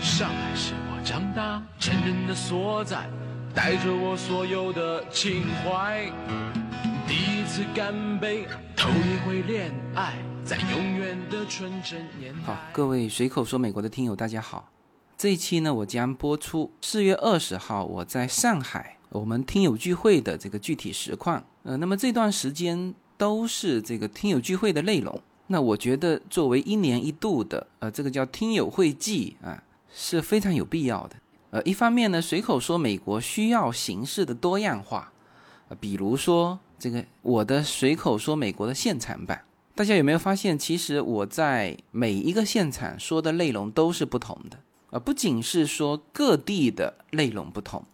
上海是我长大成人的所在，带着我所有的情怀。第一次干杯，头一回恋爱，在永远的纯真年代。好，各位随口说美国的听友，大家好。这一期呢，我将播出四月二十号我在上海我们听友聚会的这个具体实况。呃，那么这段时间都是这个听友聚会的内容。那我觉得作为一年一度的呃这个叫听友会季啊，是非常有必要的。呃，一方面呢，随口说美国需要形式的多样化，呃，比如说这个我的随口说美国的现场版，大家有没有发现，其实我在每一个现场说的内容都是不同的。啊，不仅是说各地的内容不同，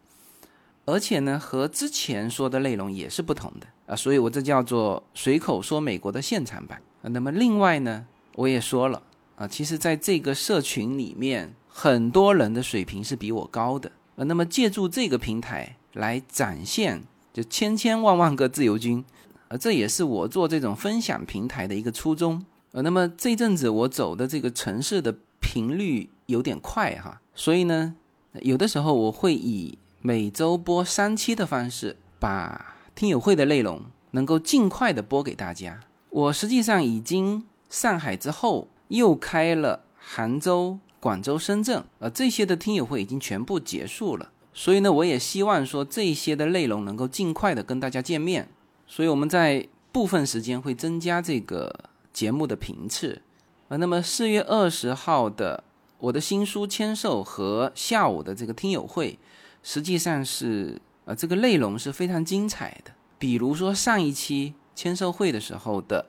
而且呢，和之前说的内容也是不同的啊，所以我这叫做随口说美国的现场版啊。那么另外呢，我也说了啊，其实在这个社群里面，很多人的水平是比我高的啊。那么借助这个平台来展现，就千千万万个自由军啊，这也是我做这种分享平台的一个初衷呃，那么这阵子我走的这个城市的频率。有点快哈，所以呢，有的时候我会以每周播三期的方式，把听友会的内容能够尽快的播给大家。我实际上已经上海之后又开了杭州、广州、深圳，呃，这些的听友会已经全部结束了。所以呢，我也希望说这些的内容能够尽快的跟大家见面。所以我们在部分时间会增加这个节目的频次。呃，那么四月二十号的。我的新书签售和下午的这个听友会，实际上是呃这个内容是非常精彩的。比如说上一期签售会的时候的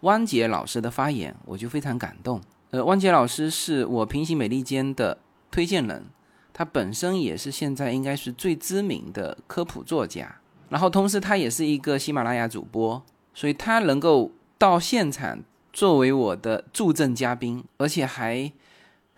汪杰老师的发言，我就非常感动。呃，汪杰老师是我平行美利坚的推荐人，他本身也是现在应该是最知名的科普作家，然后同时他也是一个喜马拉雅主播，所以他能够到现场作为我的助阵嘉宾，而且还。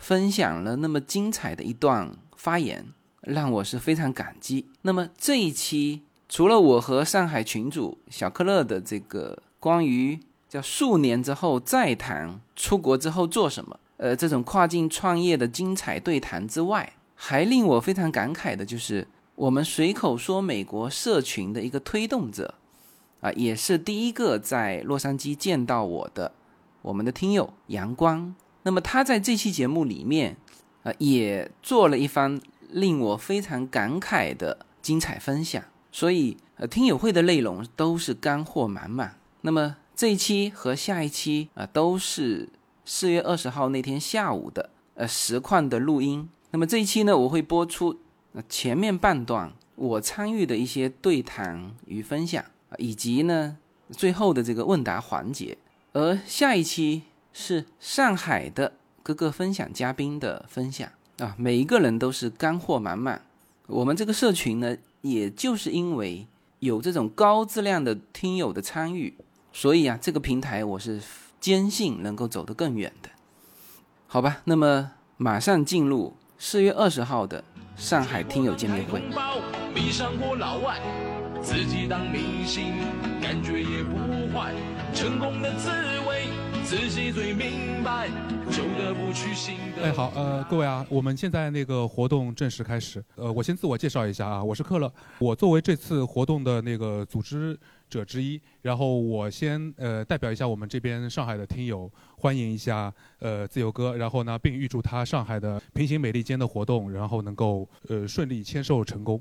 分享了那么精彩的一段发言，让我是非常感激。那么这一期除了我和上海群主小克勒的这个关于叫数年之后再谈出国之后做什么，呃，这种跨境创业的精彩对谈之外，还令我非常感慨的就是我们随口说美国社群的一个推动者，啊，也是第一个在洛杉矶见到我的我们的听友阳光。那么他在这期节目里面，呃，也做了一番令我非常感慨的精彩分享。所以，呃，听友会的内容都是干货满满。那么这一期和下一期啊，都是四月二十号那天下午的呃实况的录音。那么这一期呢，我会播出前面半段我参与的一些对谈与分享，以及呢最后的这个问答环节。而下一期。是上海的各个分享嘉宾的分享啊，每一个人都是干货满满。我们这个社群呢，也就是因为有这种高质量的听友的参与，所以啊，这个平台我是坚信能够走得更远的。好吧，那么马上进入四月二十号的上海听友见面会。迷上过老外，自己当明星，感觉也不坏，成功的滋味。自己最明白，旧的不去哎，好，呃，各位啊，我们现在那个活动正式开始。呃，我先自我介绍一下啊，我是克勒，我作为这次活动的那个组织者之一，然后我先呃代表一下我们这边上海的听友，欢迎一下呃自由哥，然后呢，并预祝他上海的平行美利坚的活动，然后能够呃顺利签售成功。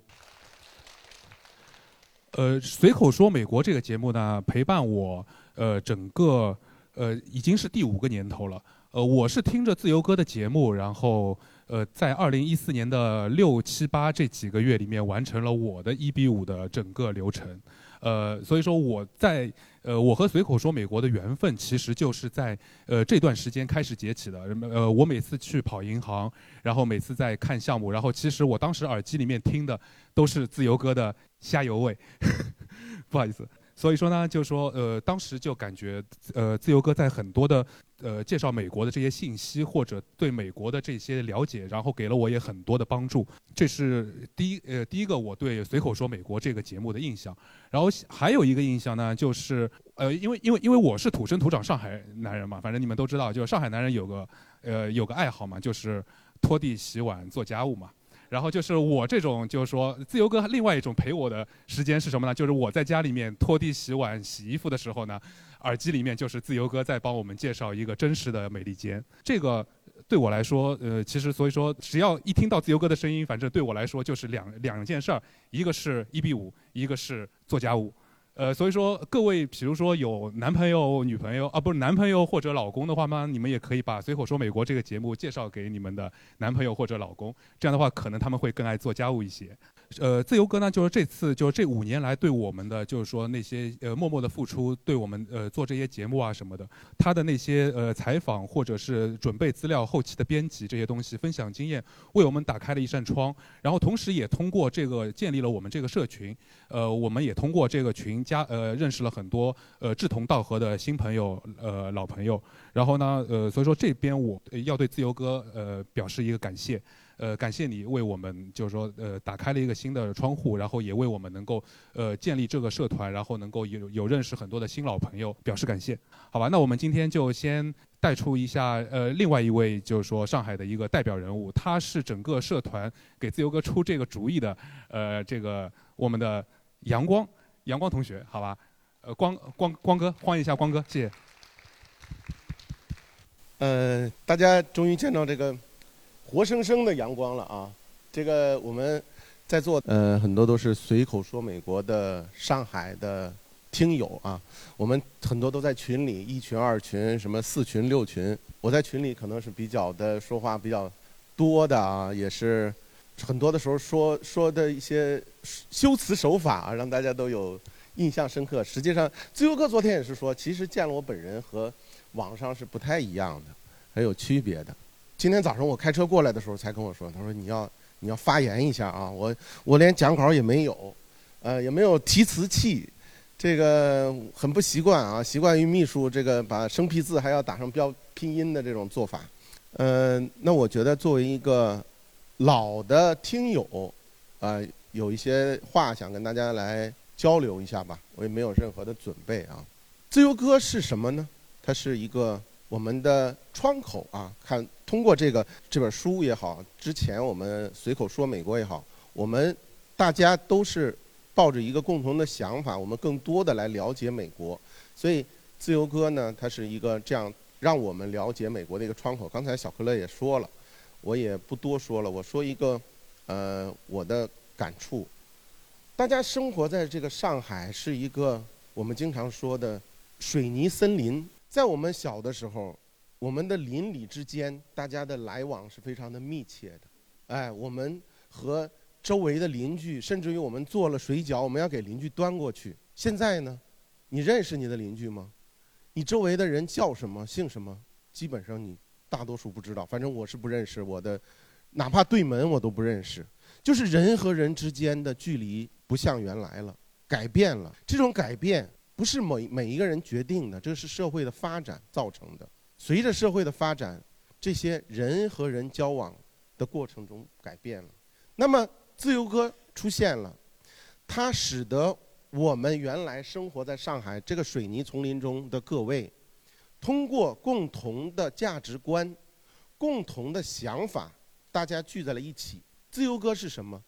呃，随口说美国这个节目呢，陪伴我呃整个。呃，已经是第五个年头了。呃，我是听着自由哥的节目，然后呃，在二零一四年的六七八这几个月里面，完成了我的一比五的整个流程。呃，所以说我在呃，我和随口说美国的缘分，其实就是在呃这段时间开始结起的。呃，我每次去跑银行，然后每次在看项目，然后其实我当时耳机里面听的都是自由哥的《加油味》，不好意思。所以说呢，就说呃，当时就感觉呃，自由哥在很多的呃介绍美国的这些信息或者对美国的这些了解，然后给了我也很多的帮助。这是第一呃第一个我对随口说美国这个节目的印象。然后还有一个印象呢，就是呃，因为因为因为我是土生土长上海男人嘛，反正你们都知道，就是上海男人有个呃有个爱好嘛，就是拖地、洗碗、做家务嘛。然后就是我这种，就是说自由哥另外一种陪我的时间是什么呢？就是我在家里面拖地、洗碗、洗衣服的时候呢，耳机里面就是自由哥在帮我们介绍一个真实的美利坚。这个对我来说，呃，其实所以说，只要一听到自由哥的声音，反正对我来说就是两两件事儿，一个是一比五，一个是做家务。呃，所以说各位，比如说有男朋友、女朋友啊，不是男朋友或者老公的话吗？你们也可以把《随口说美国》这个节目介绍给你们的男朋友或者老公，这样的话，可能他们会更爱做家务一些。呃，自由哥呢，就是这次就是这五年来对我们的，就是说那些呃默默的付出，对我们呃做这些节目啊什么的，他的那些呃采访或者是准备资料、后期的编辑这些东西，分享经验，为我们打开了一扇窗。然后同时也通过这个建立了我们这个社群，呃，我们也通过这个群加呃认识了很多呃志同道合的新朋友呃老朋友。然后呢呃所以说这边我要对自由哥呃表示一个感谢。呃，感谢你为我们就是说，呃，打开了一个新的窗户，然后也为我们能够呃建立这个社团，然后能够有有认识很多的新老朋友表示感谢。好吧，那我们今天就先带出一下呃另外一位就是说上海的一个代表人物，他是整个社团给自由哥出这个主意的，呃，这个我们的阳光阳光同学，好吧，呃，光光光哥，欢迎一下光哥，谢谢。呃，大家终于见到这个。活生生的阳光了啊！这个我们在座，呃，很多都是随口说美国的上海的听友啊。我们很多都在群里，一群、二群、什么四群、六群。我在群里可能是比较的说话比较多的啊，也是很多的时候说说的一些修辞手法啊，让大家都有印象深刻。实际上，自由哥昨天也是说，其实见了我本人和网上是不太一样的，很有区别的。今天早上我开车过来的时候，才跟我说，他说你要你要发言一下啊，我我连讲稿也没有，呃，也没有提词器，这个很不习惯啊，习惯于秘书这个把生僻字还要打上标拼音的这种做法，呃，那我觉得作为一个老的听友，啊，有一些话想跟大家来交流一下吧，我也没有任何的准备啊。自由歌是什么呢？它是一个我们的窗口啊，看。通过这个这本书也好，之前我们随口说美国也好，我们大家都是抱着一个共同的想法，我们更多的来了解美国。所以自由哥呢，他是一个这样让我们了解美国的一个窗口。刚才小可乐也说了，我也不多说了，我说一个呃我的感触。大家生活在这个上海是一个我们经常说的水泥森林，在我们小的时候。我们的邻里之间，大家的来往是非常的密切的。哎，我们和周围的邻居，甚至于我们做了水饺，我们要给邻居端过去。现在呢，你认识你的邻居吗？你周围的人叫什么、姓什么？基本上你大多数不知道。反正我是不认识我的，哪怕对门我都不认识。就是人和人之间的距离不像原来了，改变了。这种改变不是每每一个人决定的，这是社会的发展造成的。随着社会的发展，这些人和人交往的过程中改变了。那么，自由哥出现了，它使得我们原来生活在上海这个水泥丛林中的各位，通过共同的价值观、共同的想法，大家聚在了一起。自由哥是什么？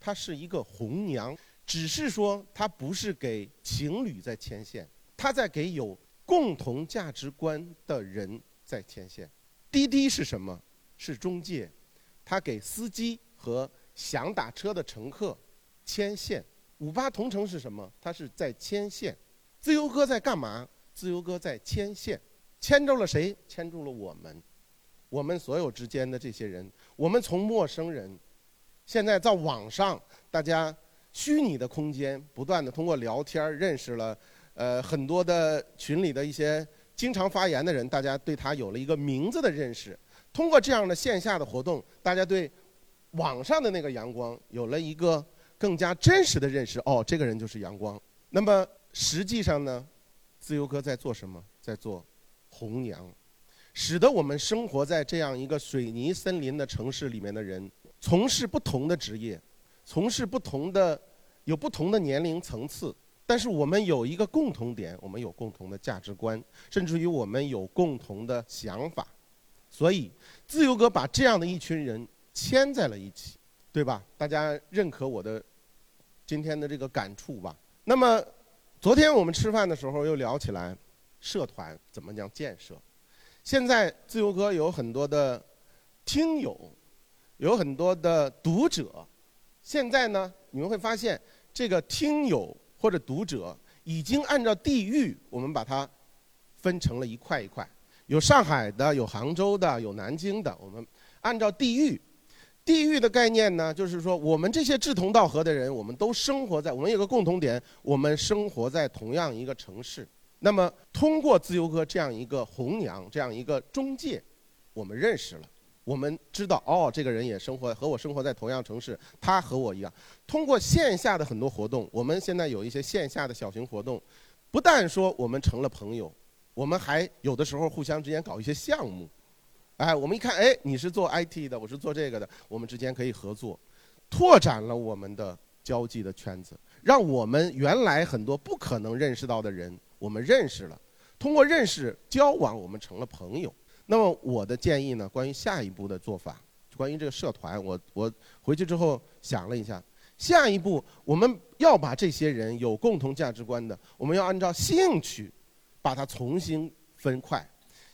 它是一个红娘，只是说他不是给情侣在牵线，他在给有。共同价值观的人在牵线，滴滴是什么？是中介，他给司机和想打车的乘客牵线。五八同城是什么？他是在牵线。自由哥在干嘛？自由哥在牵线，牵住了谁？牵住了我们，我们所有之间的这些人。我们从陌生人，现在在网上，大家虚拟的空间，不断的通过聊天认识了。呃，很多的群里的一些经常发言的人，大家对他有了一个名字的认识。通过这样的线下的活动，大家对网上的那个阳光有了一个更加真实的认识。哦，这个人就是阳光。那么实际上呢，自由哥在做什么？在做红娘，使得我们生活在这样一个水泥森林的城市里面的人，从事不同的职业，从事不同的，有不同的年龄层次，但是我们有一个共同点，我们有共同的价值观，甚至于我们有共同的想法，所以自由哥把这样的一群人牵在了一起，对吧？大家认可我的今天的这个感触吧？那么。昨天我们吃饭的时候又聊起来，社团怎么讲建设？现在自由哥有很多的听友，有很多的读者。现在呢，你们会发现这个听友或者读者已经按照地域，我们把它分成了一块一块，有上海的，有杭州的，有南京的。我们按照地域。地域的概念呢，就是说我们这些志同道合的人，我们都生活在，我们有个共同点，我们生活在同样一个城市。那么通过自由哥这样一个红娘，这样一个中介，我们认识了，我们知道哦，这个人也生活和我生活在同样城市，他和我一样。通过线下的很多活动，我们现在有一些线下的小型活动，不但说我们成了朋友，我们还有的时候互相之间搞一些项目。哎，我们一看，哎，你是做 IT 的，我是做这个的，我们之间可以合作，拓展了我们的交际的圈子，让我们原来很多不可能认识到的人，我们认识了。通过认识交往，我们成了朋友。那么我的建议呢，关于下一步的做法，关于这个社团，我我回去之后想了一下，下一步我们要把这些人有共同价值观的，我们要按照兴趣，把它重新分块。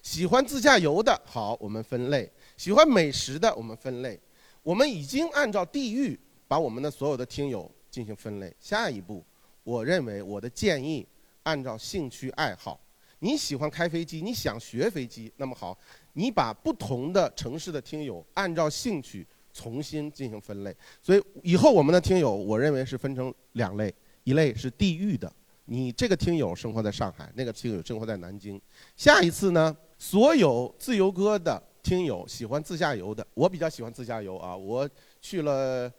喜欢自驾游的好，我们分类；喜欢美食的，我们分类。我们已经按照地域把我们的所有的听友进行分类。下一步，我认为我的建议按照兴趣爱好。你喜欢开飞机，你想学飞机，那么好，你把不同的城市的听友按照兴趣重新进行分类。所以以后我们的听友，我认为是分成两类：一类是地域的，你这个听友生活在上海，那个听友生活在南京。下一次呢？所有自由歌的听友喜欢自驾游的，我比较喜欢自驾游啊！我去了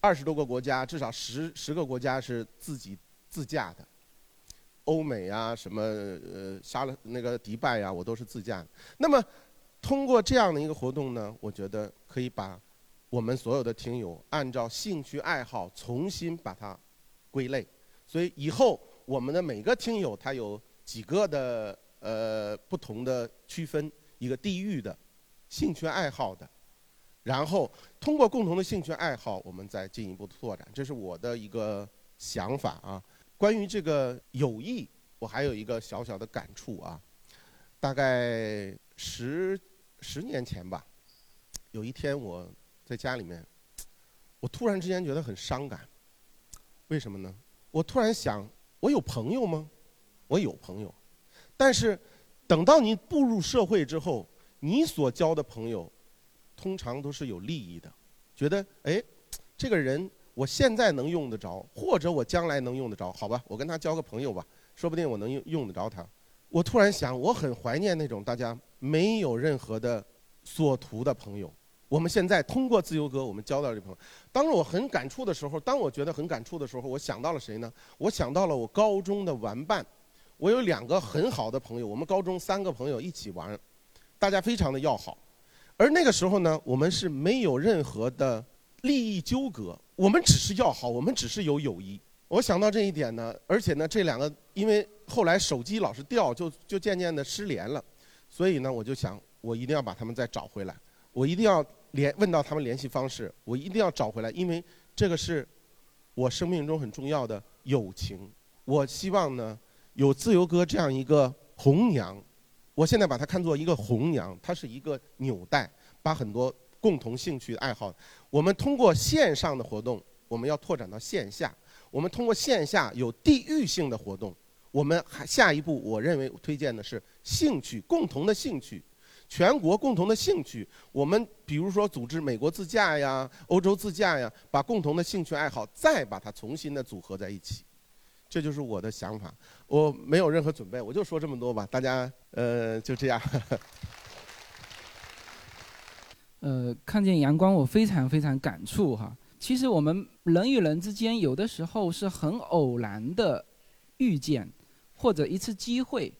二十多个国家，至少十十个国家是自己自驾的。欧美啊，什么呃，沙了那个迪拜呀，我都是自驾。那么通过这样的一个活动呢，我觉得可以把我们所有的听友按照兴趣爱好重新把它归类。所以以后我们的每个听友他有几个的。呃，不同的区分，一个地域的，兴趣爱好的，然后通过共同的兴趣爱好，我们再进一步拓展，这是我的一个想法啊。关于这个友谊，我还有一个小小的感触啊。大概十十年前吧，有一天我在家里面，我突然之间觉得很伤感。为什么呢？我突然想，我有朋友吗？我有朋友。但是，等到你步入社会之后，你所交的朋友，通常都是有利益的，觉得哎，这个人我现在能用得着，或者我将来能用得着，好吧，我跟他交个朋友吧，说不定我能用用得着他。我突然想，我很怀念那种大家没有任何的所图的朋友。我们现在通过自由哥，我们交到这朋友。当我很感触的时候，当我觉得很感触的时候，我想到了谁呢？我想到了我高中的玩伴。我有两个很好的朋友，我们高中三个朋友一起玩，大家非常的要好。而那个时候呢，我们是没有任何的利益纠葛，我们只是要好，我们只是有友谊。我想到这一点呢，而且呢，这两个因为后来手机老是掉，就就渐渐的失联了，所以呢，我就想，我一定要把他们再找回来，我一定要联问到他们联系方式，我一定要找回来，因为这个是我生命中很重要的友情。我希望呢。有自由哥这样一个红娘，我现在把它看作一个红娘，它是一个纽带，把很多共同兴趣爱好，我们通过线上的活动，我们要拓展到线下；我们通过线下有地域性的活动，我们还下一步，我认为推荐的是兴趣共同的兴趣，全国共同的兴趣。我们比如说组织美国自驾呀、欧洲自驾呀，把共同的兴趣爱好再把它重新的组合在一起。这就是我的想法，我没有任何准备，我就说这么多吧。大家，呃，就这样。呃，看见阳光，我非常非常感触哈。其实我们人与人之间，有的时候是很偶然的遇见，或者一次机会，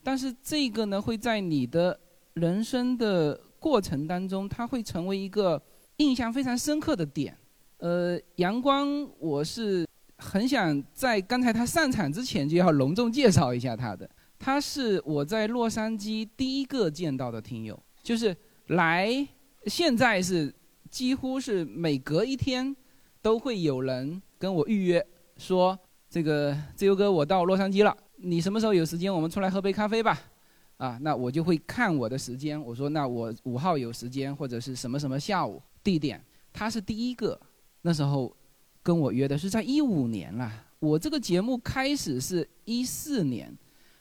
但是这个呢，会在你的人生的过程当中，它会成为一个印象非常深刻的点。呃，阳光，我是很想在刚才他上场之前就要隆重介绍一下他的。他是我在洛杉矶第一个见到的听友，就是来，现在是几乎是每隔一天都会有人跟我预约，说这个自由哥我到洛杉矶了，你什么时候有时间我们出来喝杯咖啡吧？啊，那我就会看我的时间，我说那我五号有时间或者是什么什么下午地点，他是第一个，那时候跟我约的是在一五年了，我这个节目开始是一四年。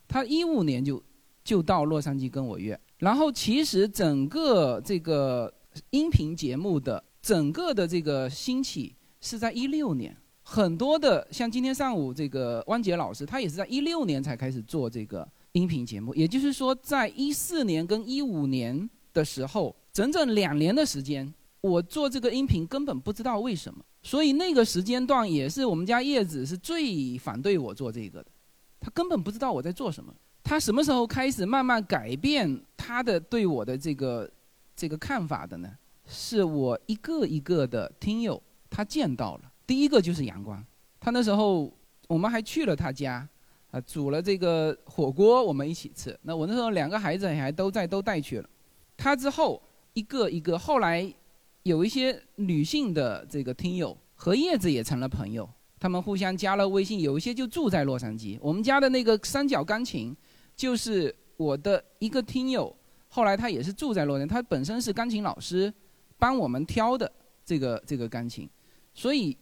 他一五年就就到洛杉矶跟我约，然后其实整个这个音频节目的整个的这个兴起是在一六年，很多的像今天上午这个汪杰老师，他也是在一六年才开始做这个音频节目，也就是说，在一四年跟一五年的时候，整整两年的时间，我做这个音频根本不知道为什么，所以那个时间段也是我们家叶子是最反对我做这个的。他根本不知道我在做什么。他什么时候开始慢慢改变他的对我的这个这个看法的呢？是我一个一个的听友他见到了。第一个就是阳光，他那时候我们还去了他家，啊，煮了这个火锅，我们一起吃。那我那时候两个孩子还都在，都带去了。他之后一个一个，后来有一些女性的这个听友和叶子也成了朋友。他们互相加了微信，有一些就住在洛杉矶。我们家的那个三角钢琴，就是我的一个听友，后来他也是住在洛杉矶，他本身是钢琴老师，帮我们挑的这个这个钢琴。所以，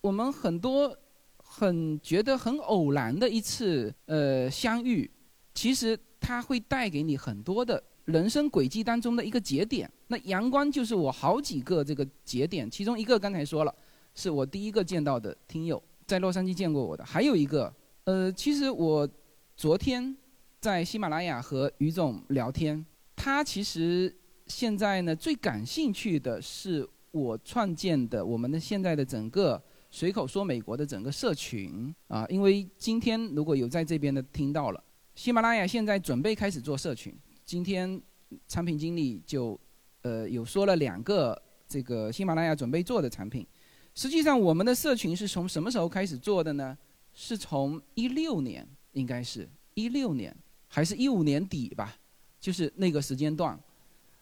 我们很多很觉得很偶然的一次呃相遇，其实它会带给你很多的人生轨迹当中的一个节点。那阳光就是我好几个这个节点，其中一个刚才说了。是我第一个见到的听友，在洛杉矶见过我的。还有一个，呃，其实我昨天在喜马拉雅和于总聊天，他其实现在呢最感兴趣的是我创建的我们的现在的整个随口说美国的整个社群啊，因为今天如果有在这边的听到了，喜马拉雅现在准备开始做社群，今天产品经理就呃有说了两个这个喜马拉雅准备做的产品。实际上，我们的社群是从什么时候开始做的呢？是从一六年，应该是一六年，还是一五年底吧？就是那个时间段。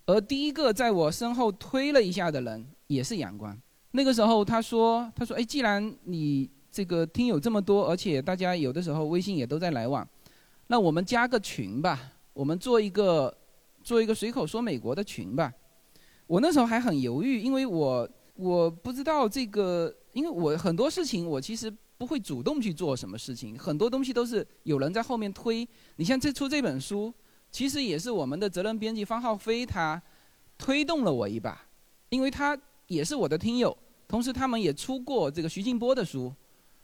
而第一个在我身后推了一下的人，也是阳光。那个时候他说：“他说，哎，既然你这个听友这么多，而且大家有的时候微信也都在来往，那我们加个群吧，我们做一个做一个随口说美国的群吧。”我那时候还很犹豫，因为我。我不知道这个，因为我很多事情我其实不会主动去做什么事情，很多东西都是有人在后面推。你像这出这本书，其实也是我们的责任编辑方浩飞他推动了我一把，因为他也是我的听友，同时他们也出过这个徐静波的书。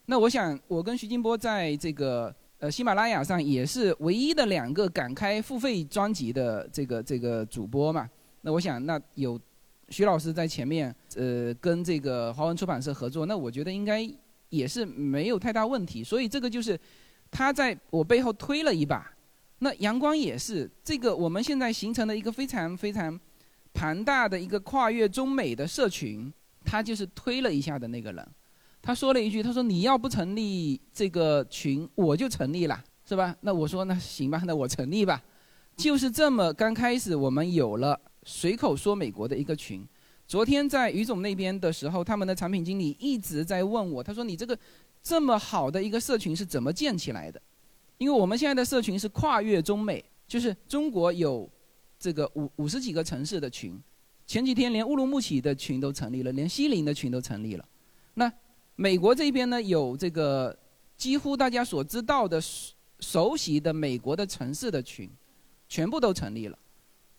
那我想，我跟徐静波在这个呃喜马拉雅上也是唯一的两个敢开付费专辑的这个这个主播嘛。那我想，那有。徐老师在前面，呃，跟这个华文出版社合作，那我觉得应该也是没有太大问题。所以这个就是他在我背后推了一把。那阳光也是这个我们现在形成了一个非常非常庞大的一个跨越中美的社群，他就是推了一下的那个人。他说了一句：“他说你要不成立这个群，我就成立了，是吧？”那我说：“那行吧，那我成立吧。”就是这么刚开始，我们有了。随口说美国的一个群，昨天在于总那边的时候，他们的产品经理一直在问我，他说：“你这个这么好的一个社群是怎么建起来的？”因为我们现在的社群是跨越中美，就是中国有这个五五十几个城市的群，前几天连乌鲁木齐的群都成立了，连西宁的群都成立了。那美国这边呢，有这个几乎大家所知道的熟悉的美国的城市的群，全部都成立了，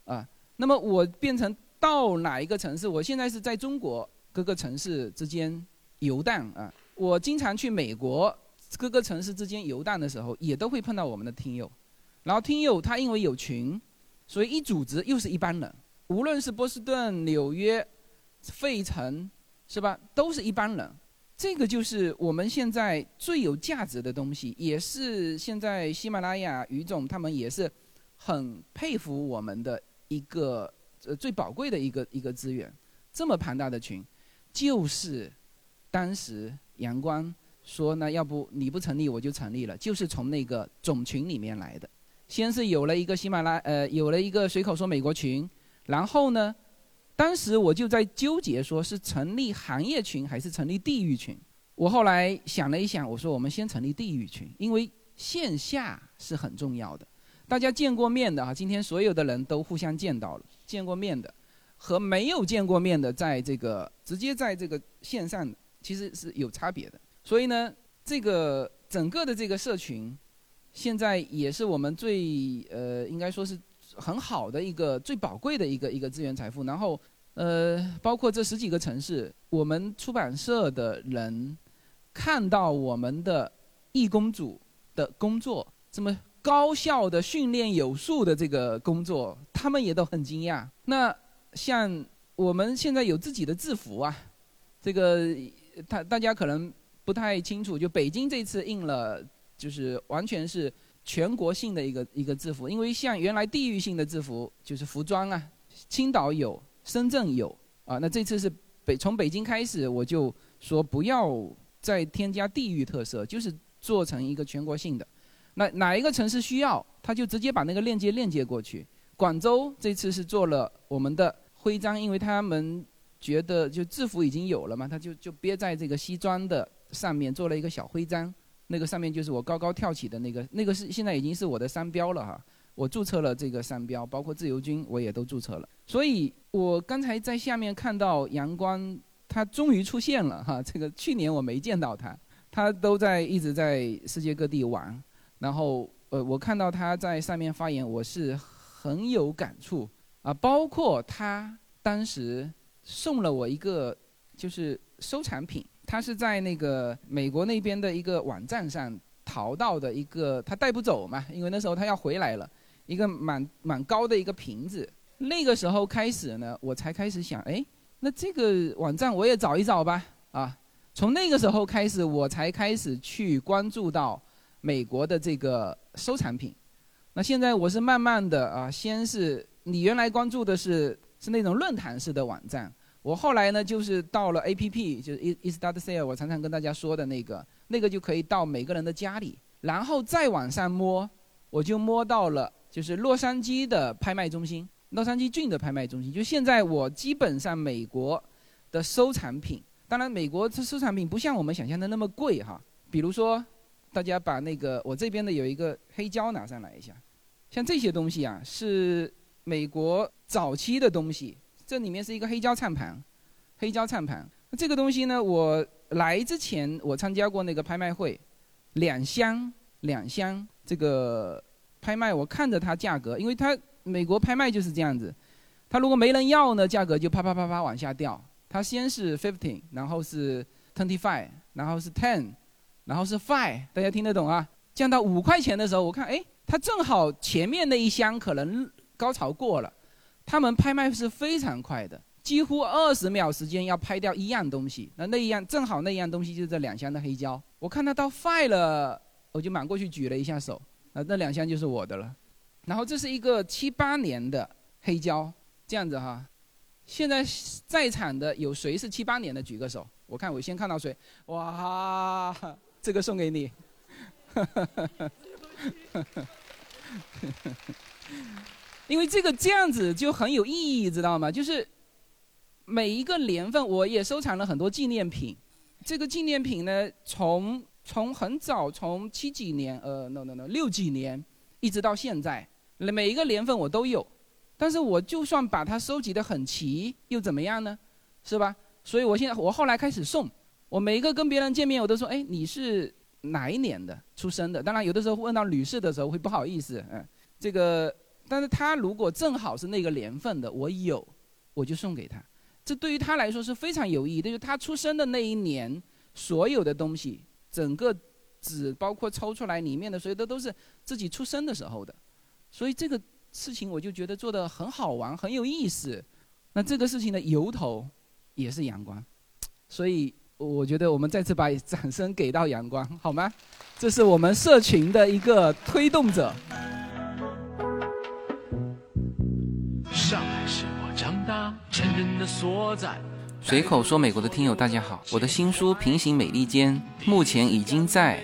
啊。那么我变成到哪一个城市？我现在是在中国各个城市之间游荡啊。我经常去美国各个城市之间游荡的时候，也都会碰到我们的听友。然后听友他因为有群，所以一组织又是一帮人。无论是波士顿、纽约、费城，是吧？都是一帮人。这个就是我们现在最有价值的东西，也是现在喜马拉雅于总他们也是很佩服我们的一个呃最宝贵的一个一个资源。这么庞大的群，就是当时阳光说呢，要不你不成立我就成立了，就是从那个种群里面来的。先是有了一个喜马拉呃有了一个随口说美国群，然后呢。当时我就在纠结，说是成立行业群还是成立地域群。我后来想了一想，我说我们先成立地域群，因为线下是很重要的。大家见过面的哈，今天所有的人都互相见到了，见过面的和没有见过面的，在这个直接在这个线上其实是有差别的。所以呢，这个整个的这个社群，现在也是我们最呃，应该说是。很好的一个最宝贵的一个一个资源财富，然后，呃，包括这十几个城市，我们出版社的人看到我们的义工组的工作这么高效的训练有素的这个工作，他们也都很惊讶。那像我们现在有自己的制服啊，这个他大家可能不太清楚，就北京这次印了，就是完全是。全国性的一个一个制服，因为像原来地域性的制服就是服装啊，青岛有，深圳有啊，那这次是北从北京开始，我就说不要再添加地域特色，就是做成一个全国性的。那哪一个城市需要，他就直接把那个链接链接过去。广州这次是做了我们的徽章，因为他们觉得就制服已经有了嘛，他就就憋在这个西装的上面做了一个小徽章。那个上面就是我高高跳起的那个，那个是现在已经是我的商标了哈。我注册了这个商标，包括自由军我也都注册了。所以我刚才在下面看到阳光，他终于出现了哈。这个去年我没见到他，他都在一直在世界各地玩。然后呃，我看到他在上面发言，我是很有感触啊。包括他当时送了我一个就是收藏品。他是在那个美国那边的一个网站上淘到的一个，他带不走嘛，因为那时候他要回来了，一个蛮蛮高的一个瓶子。那个时候开始呢，我才开始想，哎，那这个网站我也找一找吧，啊，从那个时候开始，我才开始去关注到美国的这个收藏品。那现在我是慢慢的啊，先是你原来关注的是是那种论坛式的网站。我后来呢，就是到了 A P P，就是 E E Start Sale，我常常跟大家说的那个，那个就可以到每个人的家里，然后再往上摸，我就摸到了，就是洛杉矶的拍卖中心，洛杉矶郡的拍卖中心。就现在我基本上美国的收藏品，当然美国这收藏品不像我们想象的那么贵哈。比如说，大家把那个我这边的有一个黑胶拿上来一下，像这些东西啊，是美国早期的东西。这里面是一个黑胶唱盘，黑胶唱盘。这个东西呢，我来之前我参加过那个拍卖会，两箱两箱这个拍卖，我看着它价格，因为它美国拍卖就是这样子，它如果没人要呢，价格就啪啪啪啪往下掉。它先是 fifteen，然后是 twenty five，然后是 ten，然后是 five，大家听得懂啊？降到五块钱的时候，我看哎，它正好前面那一箱可能高潮过了。他们拍卖是非常快的，几乎二十秒时间要拍掉一样东西。那那一样正好那一样东西就是这两箱的黑胶。我看他到 fine 了，我就满过去举了一下手，啊，那两箱就是我的了。然后这是一个七八年的黑胶，这样子哈。现在在场的有谁是七八年的？举个手，我看我先看到谁。哇，这个送给你。因为这个这样子就很有意义，知道吗？就是每一个年份，我也收藏了很多纪念品。这个纪念品呢，从从很早，从七几年，呃，no no no，六几年，一直到现在，每一个年份我都有。但是我就算把它收集的很齐，又怎么样呢？是吧？所以我现在我后来开始送，我每一个跟别人见面，我都说，哎，你是哪一年的出生的？当然有的时候问到女士的时候会不好意思，嗯，这个。但是他如果正好是那个年份的，我有，我就送给他。这对于他来说是非常有意义的，就是他出生的那一年，所有的东西，整个纸包括抽出来里面的，所有的都是自己出生的时候的。所以这个事情我就觉得做的很好玩，很有意思。那这个事情的由头也是阳光，所以我觉得我们再次把掌声给到阳光，好吗？这是我们社群的一个推动者。上海是我长大成人的所在。随口说美国的听友大家好，我的新书《平行美利坚》目前已经在。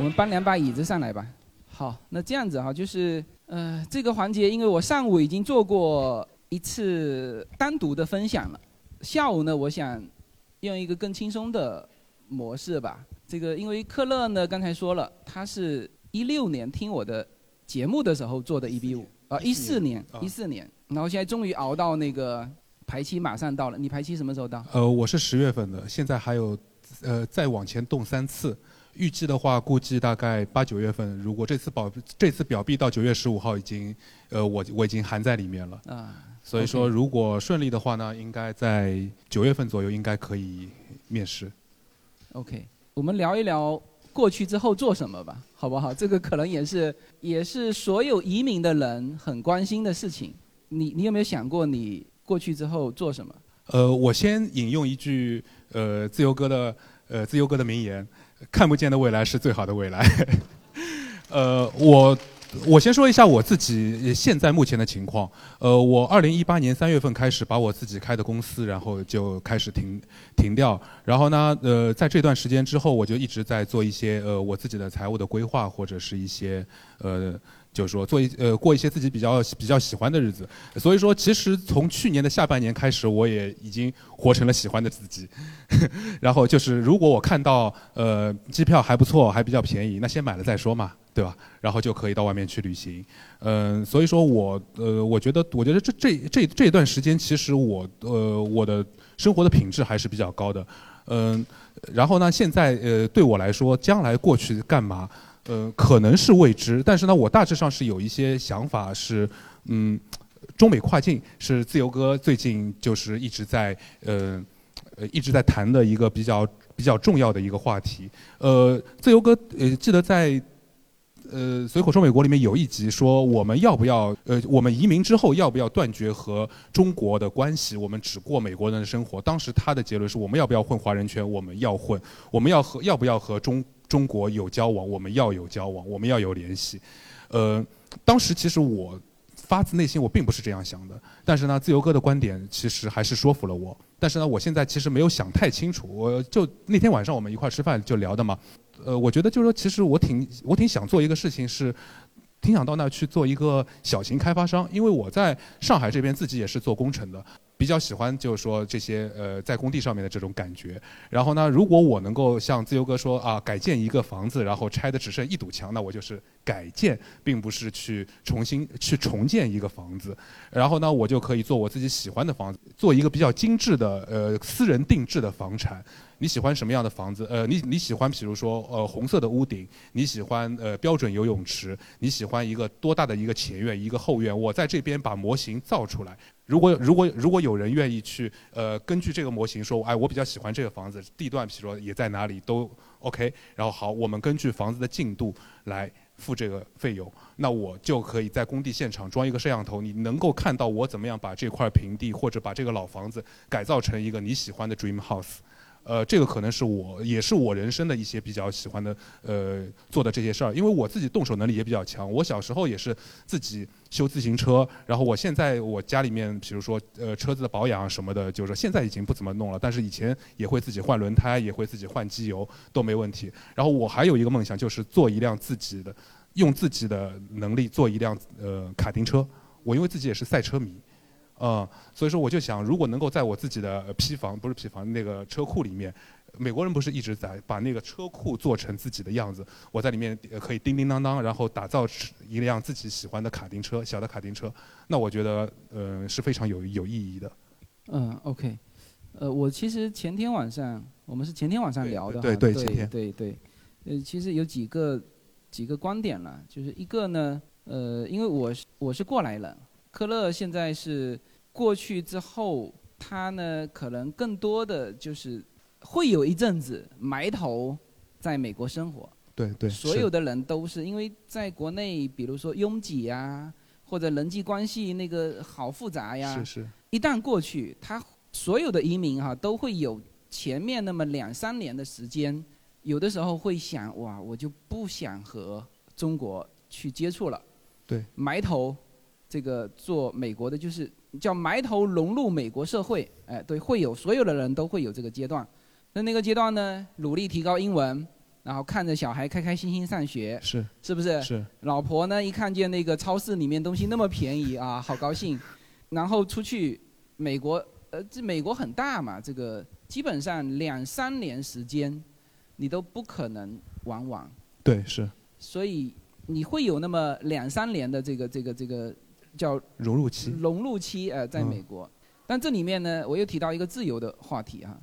我们搬两把椅子上来吧。好，那这样子哈，就是呃，这个环节，因为我上午已经做过一次单独的分享了，下午呢，我想用一个更轻松的模式吧。这个因为克勒呢，刚才说了，他是一六年听我的节目的时候做的一比五，啊，一四年，一四年，然后现在终于熬到那个排期马上到了。你排期什么时候到？呃，我是十月份的，现在还有呃再往前动三次。预计的话，估计大概八九月份。如果这次保这次表币到九月十五号已经，呃，我我已经含在里面了。啊，所以说如果顺利的话呢，应该在九月份左右应该可以面试。OK，我们聊一聊过去之后做什么吧，好不好？这个可能也是也是所有移民的人很关心的事情。你你有没有想过你过去之后做什么？呃，我先引用一句呃自由哥的呃自由哥的名言。看不见的未来是最好的未来。呃，我我先说一下我自己现在目前的情况。呃，我二零一八年三月份开始把我自己开的公司，然后就开始停停掉。然后呢，呃，在这段时间之后，我就一直在做一些呃我自己的财务的规划，或者是一些呃。就是说，做一呃过一些自己比较比较喜欢的日子，所以说其实从去年的下半年开始，我也已经活成了喜欢的自己。然后就是如果我看到呃机票还不错，还比较便宜，那先买了再说嘛，对吧？然后就可以到外面去旅行。嗯，所以说我呃我觉得我觉得这这这这段时间其实我呃我的生活的品质还是比较高的。嗯，然后呢，现在呃对我来说，将来过去干嘛？呃，可能是未知，但是呢，我大致上是有一些想法，是，嗯，中美跨境是自由哥最近就是一直在呃呃一直在谈的一个比较比较重要的一个话题。呃，自由哥呃记得在呃随口说美国里面有一集说我们要不要呃我们移民之后要不要断绝和中国的关系，我们只过美国人的生活。当时他的结论是我们要不要混华人圈，我们要混，我们要和要不要和中。中国有交往，我们要有交往，我们要有联系。呃，当时其实我发自内心我并不是这样想的，但是呢，自由哥的观点其实还是说服了我。但是呢，我现在其实没有想太清楚。我就那天晚上我们一块吃饭就聊的嘛。呃，我觉得就是说，其实我挺我挺想做一个事情，是挺想到那去做一个小型开发商，因为我在上海这边自己也是做工程的。比较喜欢就是说这些呃在工地上面的这种感觉，然后呢，如果我能够像自由哥说啊，改建一个房子，然后拆的只剩一堵墙，那我就是改建，并不是去重新去重建一个房子，然后呢，我就可以做我自己喜欢的房子，做一个比较精致的呃私人定制的房产。你喜欢什么样的房子？呃，你你喜欢比如说呃红色的屋顶，你喜欢呃标准游泳池，你喜欢一个多大的一个前院，一个后院？我在这边把模型造出来。如果如果如果有人愿意去，呃，根据这个模型说，哎，我比较喜欢这个房子，地段，比如说也在哪里都 OK。然后好，我们根据房子的进度来付这个费用，那我就可以在工地现场装一个摄像头，你能够看到我怎么样把这块平地或者把这个老房子改造成一个你喜欢的 dream house。呃，这个可能是我也是我人生的一些比较喜欢的呃做的这些事儿，因为我自己动手能力也比较强。我小时候也是自己修自行车，然后我现在我家里面，比如说呃车子的保养什么的，就是说现在已经不怎么弄了，但是以前也会自己换轮胎，也会自己换机油，都没问题。然后我还有一个梦想，就是做一辆自己的，用自己的能力做一辆呃卡丁车。我因为自己也是赛车迷。嗯，所以说我就想，如果能够在我自己的呃批房不是批房那个车库里面，美国人不是一直在把那个车库做成自己的样子，我在里面呃可以叮叮当当，然后打造一辆自己喜欢的卡丁车，小的卡丁车，那我觉得呃是非常有有意义的。嗯，OK，呃，我其实前天晚上我们是前天晚上聊的对，对对前天对对，呃，其实有几个几个观点了，就是一个呢，呃，因为我是我是过来人，科勒现在是过去之后，他呢可能更多的就是会有一阵子埋头在美国生活，对对，是所有的人都是因为在国内，比如说拥挤呀，或者人际关系那个好复杂呀，是是。一旦过去，他所有的移民哈、都会有前面那么两三年的时间，有的时候会想哇，我就不想和中国去接触了，对，埋头这个做美国的，就是叫埋头融入美国社会，哎，对，会有所有的人都会有这个阶段。那那个阶段呢，努力提高英文，然后看着小孩开开心心上学，是是不是？是老婆呢，一看见那个超市里面东西那么便宜啊，好高兴。然后出去美国，呃，这美国很大嘛，这个基本上两三年时间，你都不可能玩完，对是所以你会有那么两三年的这个这个这个叫融入期，融入期，呃，在嗯美国。但这里面呢，我又提到一个自由的话题哈、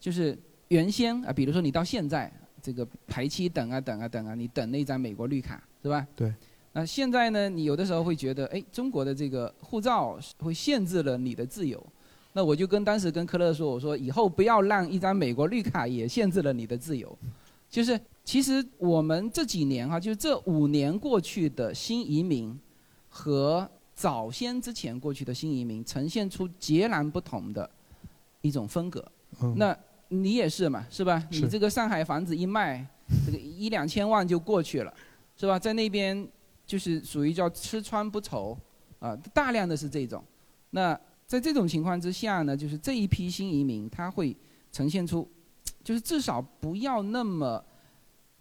就是原先啊，比如说你到现在这个排期等啊等啊等啊，你等那张美国绿卡是吧？对。那现在呢，你有的时候会觉得，哎，中国的这个护照会限制了你的自由。那我就跟当时跟科勒说，我说以后不要让一张美国绿卡也限制了你的自由。就是其实我们这几年哈、就是这五年过去的新移民和早先之前过去的新移民呈现出截然不同的一种风格。嗯那你也是嘛，是吧？是你这个上海房子一卖，这个一两千万就过去了，是吧？在那边就是属于叫吃穿不愁，啊，大量的是这种。那在这种情况之下呢，就是这一批新移民他会呈现出，就是至少不要那么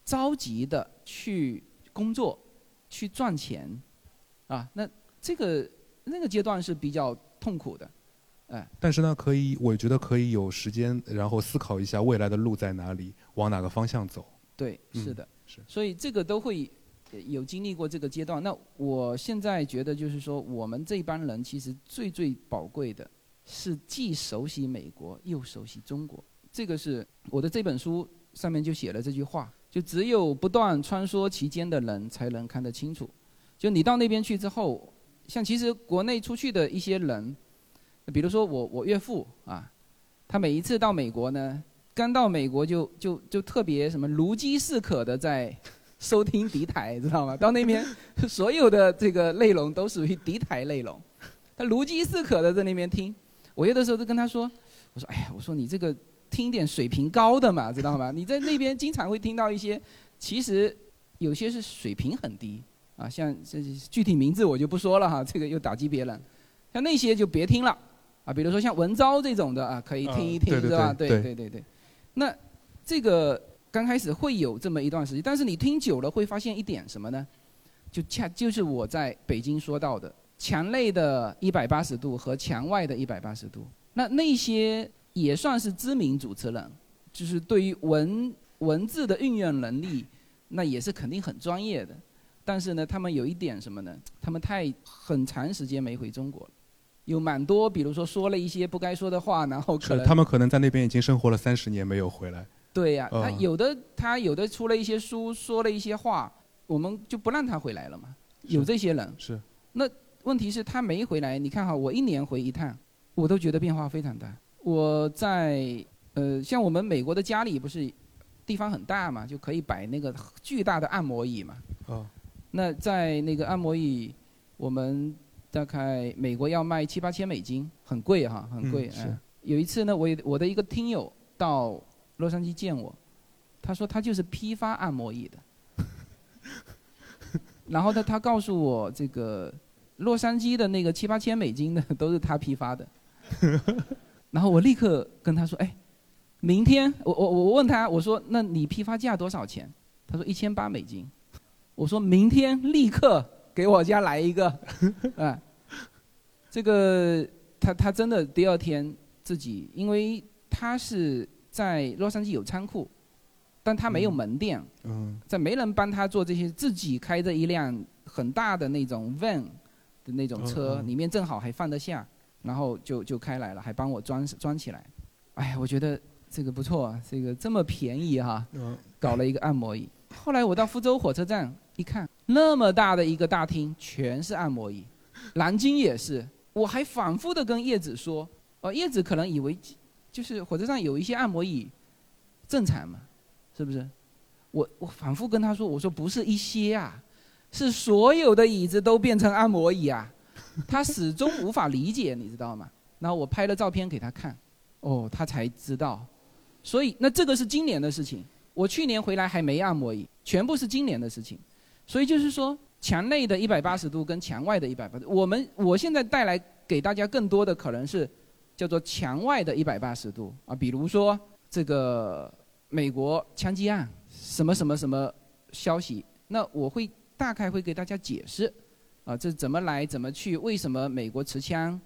着急的去工作，去赚钱，啊，那这个那个阶段是比较痛苦的。哎但是呢，可以，我觉得可以有时间，然后思考一下未来的路在哪里，往哪个方向走。对，嗯是的，是所以这个都会呃有经历过这个阶段。那我现在觉得就是说，我们这帮人其实最最宝贵的是既熟悉美国又熟悉中国。这个是我的这本书上面就写了这句话，就只有不断穿梭其间的人才能看得清楚。就你到那边去之后，像其实国内出去的一些人，比如说我我岳父啊，他每一次到美国呢，刚到美国就就就特别什么如饥似渴的在收听敌台，知道吗？到那边 所有的这个内容都属于敌台内容，他如饥似渴的在那边听。我有的时候都跟他说，我说哎呀，我说你这个听点水平高的嘛，知道吗？你在那边经常会听到一些，其实有些是水平很低啊，像这具体名字我就不说了哈，这个又打击别人。像那些就别听了啊，比如说像文昭这种的啊，可以听一听，嗯对对是吧？对对对对。那这个刚开始会有这么一段时间，但是你听久了会发现一点什么呢？就恰就是我在北京说到的墙内的一百八十度和墙外的一百八十度。那那些也算是知名主持人，就是对于文文字的运用能力，那也是肯定很专业的。但是呢，他们有一点什么呢？他们太很长时间没回中国了，有蛮多，比如说说了一些不该说的话，然后可能他们可能在那边已经生活了三十年没有回来。对呀、嗯他有的他有的出了一些书，说了一些话，我们就不让他回来了嘛。有这些人，是那问题是他没回来。你看哈，我一年回一趟，我都觉得变化非常大。我在呃，像我们美国的家里不是地方很大嘛，就可以摆那个巨大的按摩椅嘛。啊，那在那个按摩椅，我们大概美国要卖七八千美金，很贵哈，很贵。嗯是嗯有一次呢，我我的一个听友到洛杉矶见我，他说他就是批发按摩椅的，然后他他告诉我这个洛杉矶的那个七八千美金的都是他批发的，然后我立刻跟他说，哎，明天我我我问他，我说那你批发价多少钱？他说一千八美金。我说明天立刻给我家来一个，啊，这个他他真的第二天自己，因为他是在洛杉矶有仓库，但他没有门店，嗯在没人帮他做这些，自己开着一辆很大的那种 van 的那种车，里面正好还放得下，然后就就开来了，还帮我装装起来。哎呀，我觉得这个不错，啊，这个这么便宜哈、嗯搞了一个按摩椅。后来我到福州火车站一看，那么大的一个大厅全是按摩椅，南京也是。我还反复的跟叶子说，哦，叶子可能以为就是火车上有一些按摩椅正常嘛，是不是？我我反复跟他说，我说不是一些啊，是所有的椅子都变成按摩椅啊，他始终无法理解，你知道吗？然后我拍了照片给他看，哦，他才知道。所以那这个是今年的事情，我去年回来还没按摩椅，全部是今年的事情。所以就是说，墙内的一百八十度跟墙外的一百八十度，我们我现在带来给大家更多的可能是叫做墙外的一百八十度啊，比如说这个美国枪击案什么什么什么消息，那我会大概会给大家解释啊，这怎么来怎么去，为什么美国持枪，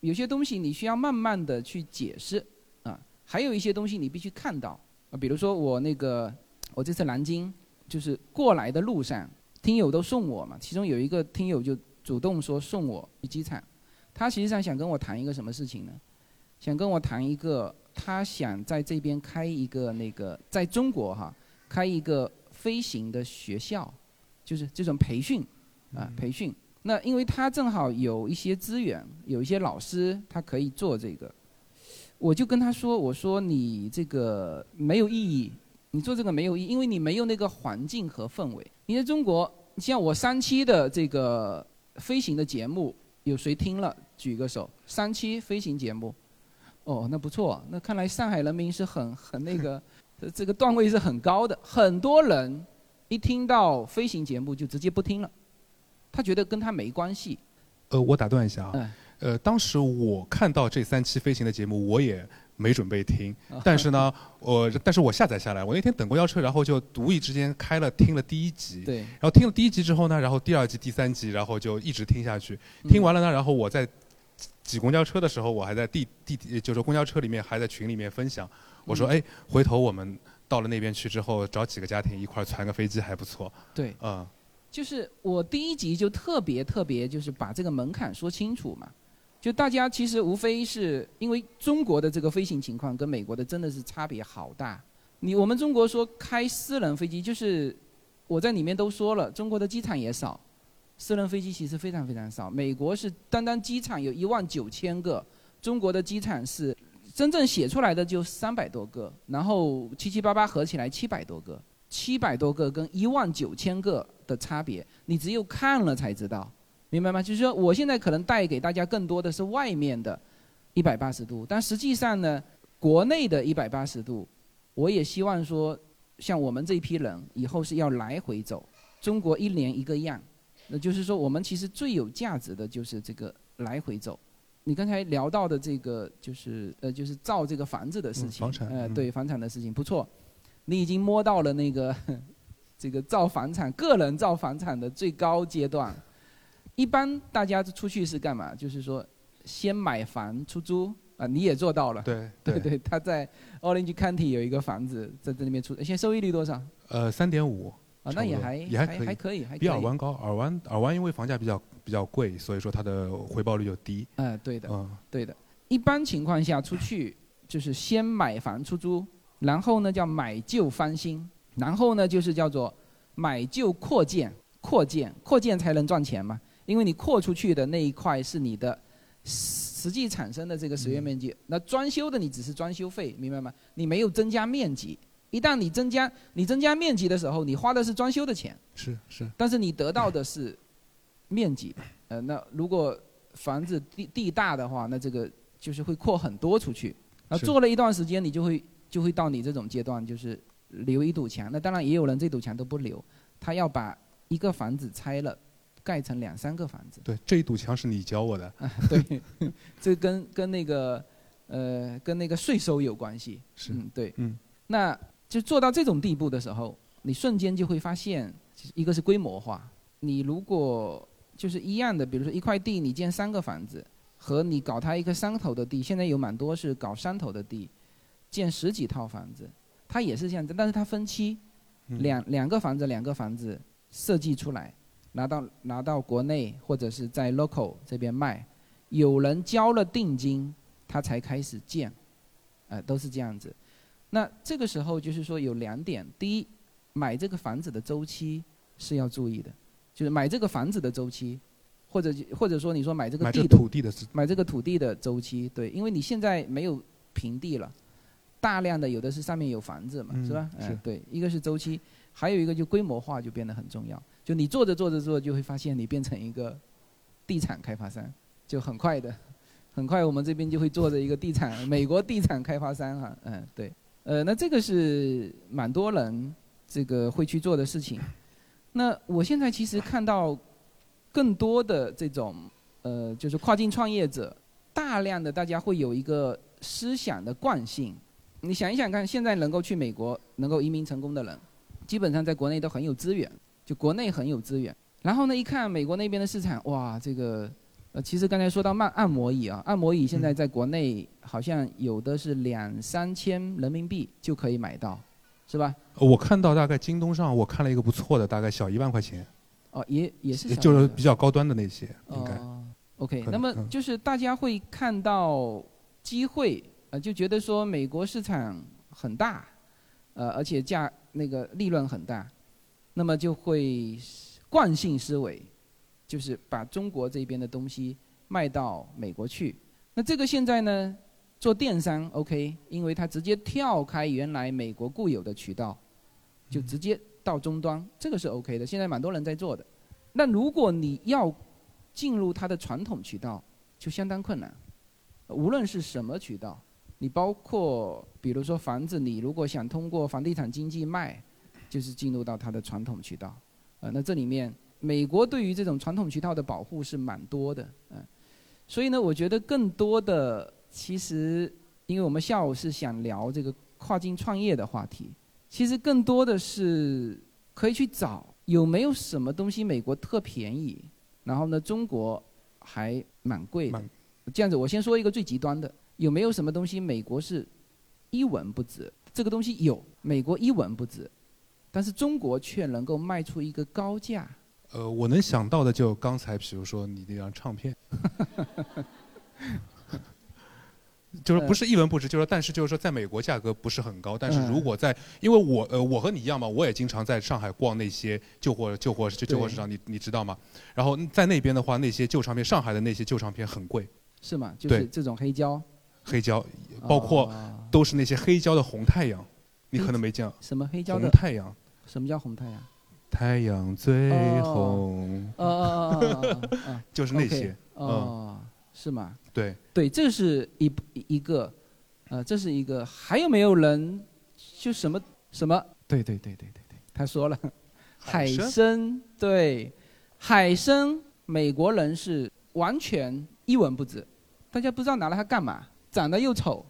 有些东西你需要慢慢的去解释啊，还有一些东西你必须看到，比如说我那个我这次南京就是过来的路上，听友都送我嘛，其中有一个听友就主动说送我去机场，他实际上想跟我谈一个什么事情呢？想跟我谈一个，他想在这边开一个那个，在中国哈开一个飞行的学校，就是这种培训啊培训。那因为他正好有一些资源，有一些老师，他可以做这个。我就跟他说：“我说你这个没有意义，你做这个没有意义，因为你没有那个环境和氛围。你在中国，像我三期的这个飞行的节目，有谁听了？举个手。三期飞行节目，哦，那不错。那看来上海人民是很很那个，呃 这个段位是很高的。很多人一听到飞行节目就直接不听了，他觉得跟他没关系。呃，我打断一下啊，嗯呃，当时我看到这三期飞行的节目，我也没准备听，啊。但是呢，我但是我下载下来，我那天等公交车，然后就无意之间开了听了第一集，对，然后听了第一集之后呢，然后第二集、第三集，然后就一直听下去，嗯。听完了呢，然后我在挤公交车的时候，我还在地地就是公交车里面还在群里面分享，我说嗯哎，回头我们到了那边去之后，找几个家庭一块儿传个飞机还不错，对，嗯。就是我第一集就特别特别，就是把这个门槛说清楚嘛。就大家其实无非是因为中国的这个飞行情况跟美国的真的是差别好大。你我们中国说开私人飞机，就是我在里面都说了，中国的机场也少，私人飞机其实非常非常少。美国是单单机场有一万九千个，中国的机场是真正写出来的就三百多个，然后七七八八合起来七百多个，七百多个跟一万九千个的差别，你只有看了才知道，明白吗？就是说，我现在可能带给大家更多的是外面的一百八十度，但实际上呢，国内的一百八十度，我也希望说，像我们这一批人以后是要来回走，中国一年一个样，那就是说，我们其实最有价值的就是这个来回走。你刚才聊到的这个就是呃，就是造这个房子的事情，嗯房产呃，嗯对房产的事情不错，你已经摸到了那个 这个造房产个人造房产的最高阶段。一般大家出去是干嘛？就是说，先买房出租啊、你也做到了。对 对对，他在 Orange County 有一个房子在这里面出，现在收益率多少？呃，三点五，啊，那也还也还可以还可以，还。比尔湾高，尔湾尔湾因为房价比较比较贵，所以说它的回报率就低。嗯，对的，嗯，对的。一般情况下出去就是先买房出租，然后呢叫买旧翻新，然后呢就是叫做买旧扩建，扩建扩建才能赚钱嘛，因为你扩出去的那一块是你的实际产生的这个使用面积，那装修的你只是装修费，明白吗？你没有增加面积。一旦你增加你增加面积的时候，你花的是装修的钱，是是，但是你得到的是面积。呃，那如果房子地地大的话，那这个就是会扩很多出去。那做了一段时间，你就会就会到你这种阶段，就是留一堵墙。那当然也有人这堵墙都不留，他要把一个房子拆了，盖成两三个房子。对，这一堵墙是你教我的。对，这跟跟那个呃跟那个税收有关系。是嗯，对。嗯，那就做到这种地步的时候，你瞬间就会发现，一个是规模化。你如果就是一样的，比如说一块地你建三个房子，和你搞它一个山头的地，现在有蛮多是搞山头的地，建十几套房子，它也是这样子，但是它分期，嗯两两个房子两个房子设计出来，拿到拿到国内或者是在 local 这边卖，有人交了定金，他才开始建，呃，都是这样子。那这个时候就是说有两点，第一，买这个房子的周期是要注意的，就是买这个房子的周期，或者或者说你说买这个买这地土地的买这个土地的周期，对，因为你现在没有平地了，大量的有的是上面有房子嘛，嗯是吧？对，一个是周期，还有一个就规模化就变得很重要。就你做着做着做，就会发现你变成一个地产开发商，就很快的，很快我们这边就会做着一个地产，美国地产开发商哈，嗯，对，呃，那这个是蛮多人这个会去做的事情。那我现在其实看到更多的这种呃，就是跨境创业者，大量的大家会有一个思想的惯性。你想一想看，现在能够去美国能够移民成功的人，基本上在国内都很有资源，就国内很有资源。然后呢，一看美国那边的市场，哇，这个呃，其实刚才说到按按摩椅啊，按摩椅现在在国内好像有的是两三千人民币就可以买到，是吧？呃我看到大概京东上我看了一个不错的，大概小一万块钱，哦，也也是就是比较高端的那些，应该。哦，OK，那么嗯就是大家会看到机会，呃，就觉得说美国市场很大，呃，而且价那个利润很大，那么就会惯性思维，就是把中国这边的东西卖到美国去。那这个现在呢，做电商 OK，因为它直接跳开原来美国固有的渠道，就直接到终端，这个是 OK 的。现在蛮多人在做的。那如果你要进入它的传统渠道，就相当困难。无论是什么渠道，你包括比如说房子，你如果想通过房地产经纪卖，就是进入到它的传统渠道。呃，那这里面美国对于这种传统渠道的保护是蛮多的，嗯、所以呢，我觉得更多的其实，因为我们下午是想聊这个跨境创业的话题，其实更多的是可以去找有没有什么东西美国特便宜，然后呢，中国还蛮贵的。这样子，我先说一个最极端的，有没有什么东西美国是一文不值？这个东西有，美国一文不值，但是中国却能够卖出一个高价。呃，我能想到的就刚才，比如说你那张唱片，就是不是一文不值，就是说，但是就是说，在美国价格不是很高，但是如果在，因为我呃，我和你一样嘛，我也经常在上海逛那些旧货旧货旧旧货市场，你你知道吗？然后在那边的话，那些旧唱片，上海的那些旧唱片很贵，是吗？就是这种黑胶，黑胶，包括哦都是那些黑胶的红太阳，你可能没见过什么黑胶的？红太阳，什么叫红太阳？太阳最哦红，哦哦哦哦哦哦，就是那些，嗯，哦，是吗？对，对，这是一一个，呃，这是一个，还有没有人就什么什么？对对对对对对，他说了，海海参参，对，海参，美国人是完全一文不值，大家不知道拿来它干嘛，长得又丑，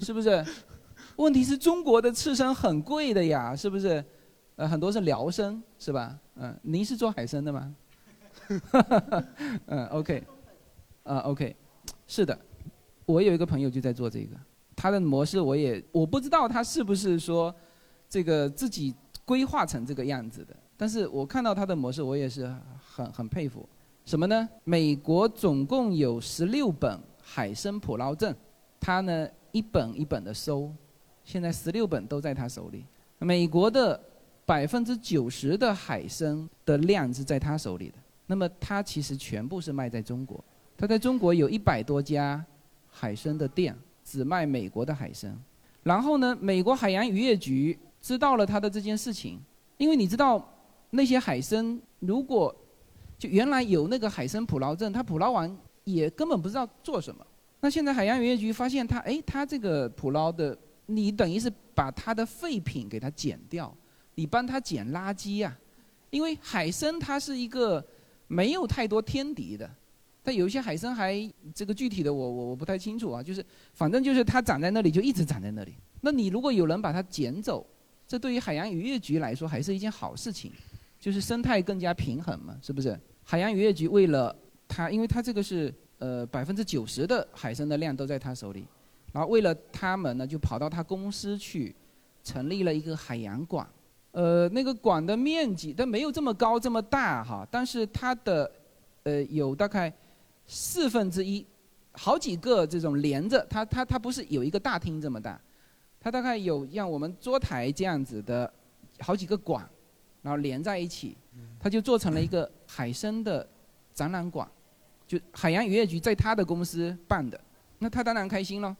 是不是？问题是中国的刺身很贵的呀，是不是？呃，很多是辽参，是吧？嗯、您是做海参的吗？嗯，OK，啊，OK，是的，我有一个朋友就在做这个，他的模式我也我不知道他是不是说这个自己规划成这个样子的，但是我看到他的模式，我也是很很佩服。什么呢？美国总共有十六本海参捕捞证，他呢一本一本的收，现在十六本都在他手里。美国的百分之九十的海参的量是在他手里的，那么他其实全部是卖在中国。他在中国有一百多家海参的店，只卖美国的海参。然后呢，美国海洋渔业局知道了他的这件事情，因为你知道那些海参如果就原来有那个海参捕捞证，他捕捞完也根本不知道做什么。那现在海洋渔业局发现他，哎，他这个捕捞的，你等于是把他的废品给他捡掉，你帮他捡垃圾呀、因为海参它是一个没有太多天敌的，但有一些海参还这个具体的我我我不太清楚啊，就是反正就是它长在那里就一直长在那里。那你如果有人把它捡走，这对于海洋渔业局来说还是一件好事情，就是生态更加平衡嘛，是不是？海洋渔业局为了它，因为它这个是呃百分之九十的海参的量都在他手里。然后为了他们呢，就跑到他公司去，成立了一个海洋馆。呃，那个馆的面积，它没有这么高这么大哈，但是它的，呃，有大概四分之一，好几个这种连着，它它它不是有一个大厅这么大，它大概有像我们桌台这样子的好几个馆，然后连在一起，它就做成了一个海参的展览馆，就海洋渔业局在他的公司办的，那他当然开心了。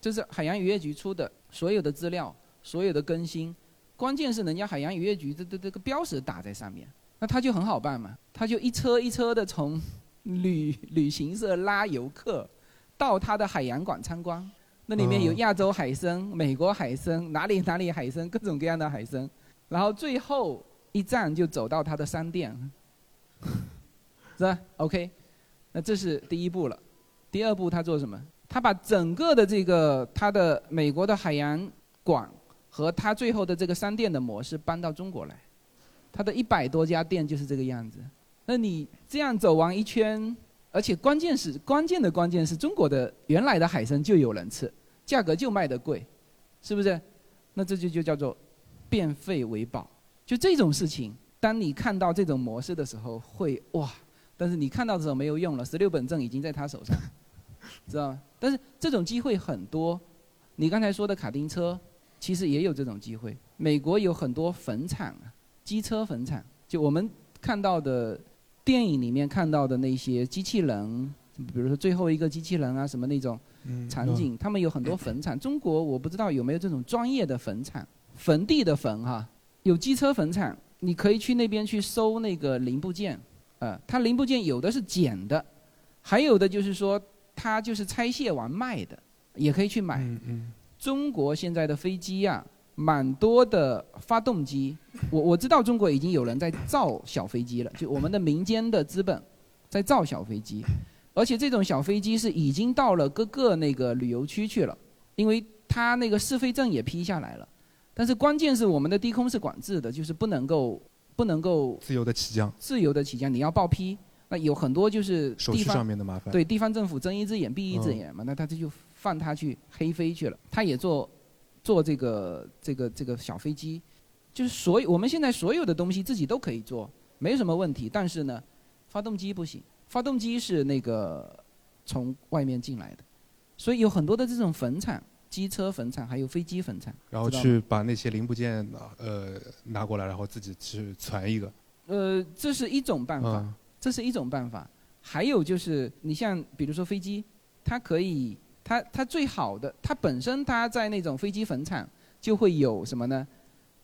这是海洋渔业局出的所有的资料，所有的更新。关键是人家海洋渔业局这这这个标识打在上面，那他就很好办嘛，他就一车一车的从旅旅行社拉游客到他的海洋馆参观，那里面有亚洲海参、美国海参、哪里哪里海参，各种各样的海参，然后最后一站就走到他的商店，是吧？OK，那这是第一步了，第二步他做什么？他把整个的这个他的美国的海洋馆。和他最后的这个商店的模式搬到中国来，他的一百多家店就是这个样子。那你这样走完一圈，而且关键是关键的关键是中国的原来的海参就有人吃，价格就卖得贵，是不是？那这就就叫做变废为宝。就这种事情，当你看到这种模式的时候，会哇！但是你看到的时候没有用了，十六本证已经在他手上，知道吗？但是这种机会很多。你刚才说的卡丁车。其实也有这种机会。美国有很多坟场啊，机车坟场，就我们看到的电影里面看到的那些机器人，比如说最后一个机器人啊什么那种场景，他们有很多坟场。中国我不知道有没有这种专业的坟场，坟地的坟哈，有机车坟场，你可以去那边去收那个零部件，呃，它零部件有的是捡的，还有的就是说它就是拆卸完卖的，也可以去买。中国现在的飞机呀，蛮多的发动机。我我知道中国已经有人在造小飞机了，就我们的民间的资本在造小飞机，而且这种小飞机是已经到了各个那个旅游区去了，因为它那个试飞证也批下来了。但是关键是我们的低空是管制的，就是不能够不能够自由的起降。自由的起降，你要报批。那有很多就是手续上面的麻烦。对，地方政府睁一只眼闭一只眼嘛，那他这就。放他去黑飞去了，他也做，做这个这个这个小飞机，就是所有我们现在所有的东西自己都可以做，没什么问题。但是呢，发动机不行，发动机是那个从外面进来的，所以有很多的这种坟场，机车坟场还有飞机坟场。然后去把那些零部件呃拿过来，然后自己去传一个。呃，这是一种办法，这是一种办法。还有就是你像比如说飞机，它可以。它它最好的，它本身它在那种飞机坟场就会有什么呢？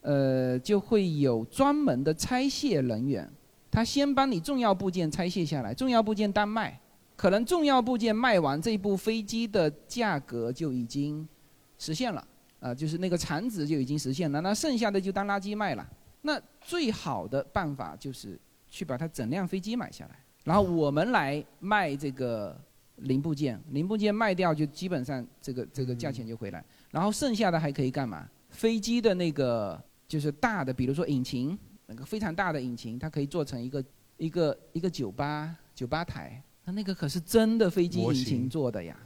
呃，就会有专门的拆卸人员，他先帮你重要部件拆卸下来，重要部件单卖，可能重要部件卖完，这部飞机的价格就已经实现了，啊，就是那个产值就已经实现了，那剩下的就当垃圾卖了。那最好的办法就是去把它整辆飞机买下来，然后我们来卖这个。零部件，零部件卖掉就基本上这个这个价钱就回来，然后剩下的还可以干嘛？飞机的那个就是大的，比如说引擎，那个非常大的引擎，它可以做成一个一个一个酒吧酒吧台，那那个可是真的飞机引擎做的呀，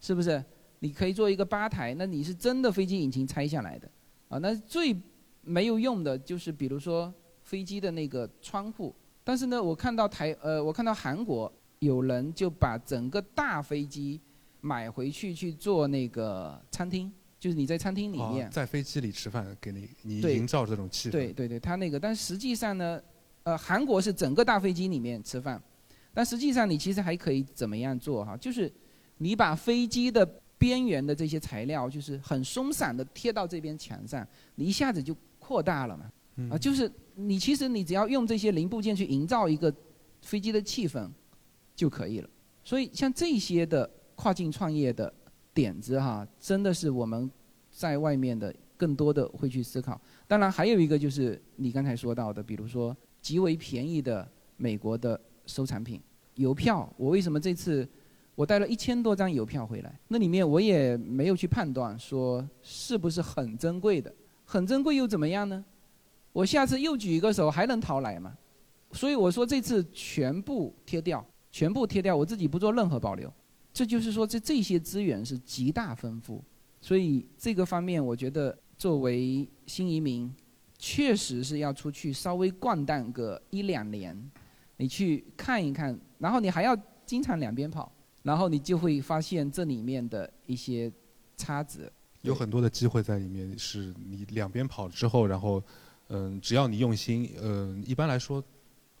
是不是？你可以做一个吧台，那你是真的飞机引擎拆下来的，啊，那最没有用的就是比如说飞机的那个窗户，但是呢，我看到台呃，我看到韩国。有人就把整个大飞机买回去去做那个餐厅，就是你在餐厅里面，在飞机里吃饭，给你你营造这种气氛。对对对，他那个，但实际上呢，呃，韩国是整个大飞机里面吃饭，但实际上你其实还可以怎么样做哈？就是你把飞机的边缘的这些材料，就是很松散的贴到这边墙上，你一下子就扩大了嘛。啊，就是你其实你只要用这些零部件去营造一个飞机的气氛。就可以了，所以像这些的跨境创业的点子哈，真的是我们在外面的更多的会去思考。当然还有一个就是你刚才说到的，比如说极为便宜的美国的收藏品邮票。我为什么这次我带了一千多张邮票回来？那里面我也没有去判断说是不是很珍贵的，很珍贵又怎么样呢？我下次又举一个手还能淘来吗？所以我说这次全部贴掉。全部贴掉，我自己不做任何保留。这就是说，这这些资源是极大丰富，所以这个方面，我觉得作为新移民，确实是要出去稍微逛荡个一两年，你去看一看，然后你还要经常两边跑，然后你就会发现这里面的一些差值。有很多的机会在里面，是你两边跑之后，然后，嗯，只要你用心，嗯，一般来说，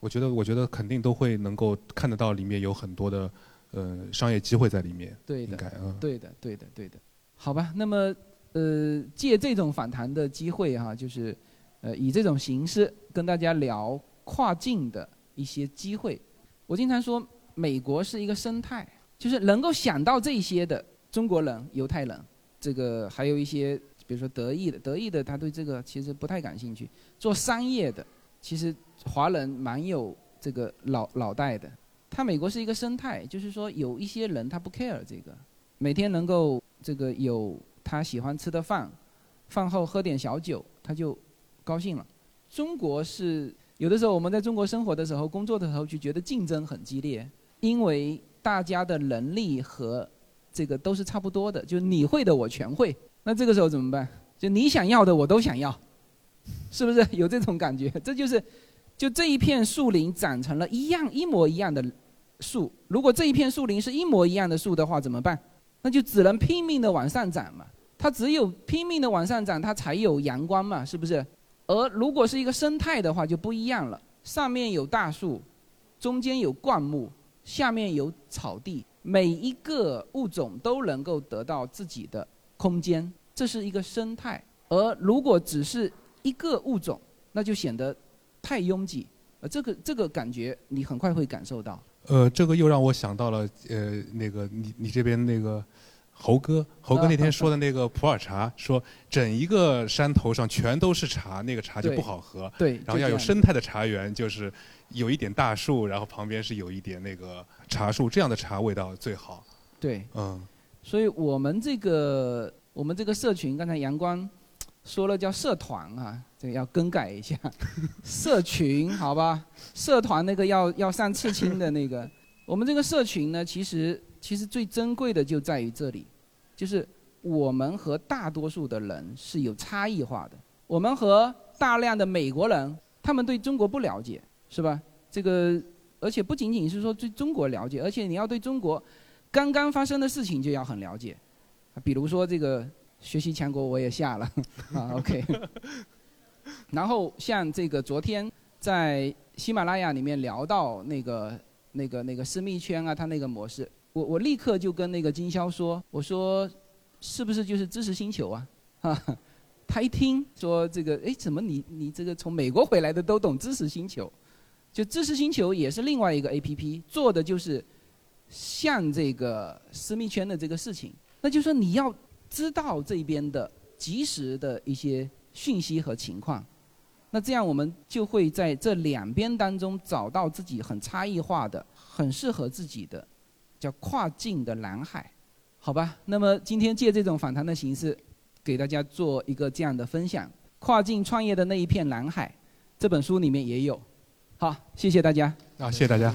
我觉得，我觉得肯定都会能够看得到里面有很多的，呃，商业机会在里面。对的，应该嗯，对的，对的，对的。好吧，那么，呃，借这种反弹的机会哈，就是，呃，以这种形式跟大家聊跨境的一些机会。我经常说，美国是一个生态，就是能够想到这些的中国人、犹太人。这个还有一些，比如说德意的，德意的他对这个其实不太感兴趣。做商业的，其实华人蛮有这个脑脑袋的。他美国是一个生态，就是说有一些人他不 care 这个，每天能够这个有他喜欢吃的饭，饭后喝点小酒，他就高兴了。中国是有的时候我们在中国生活的时候，工作的时候就觉得竞争很激烈，因为大家的能力和这个都是差不多的，就你会的我全会，那这个时候怎么办？就你想要的我都想要，是不是有这种感觉？这就是，就这一片树林长成了一样一模一样的树，如果这一片树林是一模一样的树的话，怎么办？那就只能拼命的往上长嘛。它只有拼命的往上长，它才有阳光嘛，是不是？而如果是一个生态的话，就不一样了。上面有大树，中间有灌木，下面有草地。每一个物种都能够得到自己的空间，这是一个生态。而如果只是一个物种，那就显得太拥挤。呃，这个这个感觉你很快会感受到。呃，这个又让我想到了，呃，那个你你这边那个猴哥，猴哥那天说的那个普洱茶，说整一个山头上全都是茶，那个茶就不好喝。对，然后要有生态的茶园，就是有一点大树，然后旁边是有一点那个。茶树这样的茶味道最好。对，嗯，所以我们这个我们这个社群，刚才阳光说了叫社团啊，这个要更改一下，社群好吧？社团那个要要上刺青的那个，我们这个社群呢，其实其实最珍贵的就在于这里，就是我们和大多数的人是有差异化的。我们和大量的美国人，他们对中国不了解，是吧？这个。而且不仅仅是说对中国了解，而且你要对中国刚刚发生的事情就要很了解，比如说这个学习强国我也下了 啊，OK。然后像这个昨天在喜马拉雅里面聊到那个那个那个私密圈啊，它那个模式，我我立刻就跟那个经销说，我说是不是就是知识星球啊？哈，他一听说这个，哎，怎么你你这个从美国回来的都懂知识星球？就知识星球也是另外一个 A P P 做的就是像这个私密圈的这个事情，那就说你要知道这边的及时的一些讯息和情况，那这样我们就会在这两边当中找到自己很差异化的、很适合自己的叫跨境的蓝海，好吧？那么今天借这种访谈的形式，给大家做一个这样的分享：跨境创业的那一片蓝海，这本书里面也有。好，谢谢大家。啊，谢谢大家。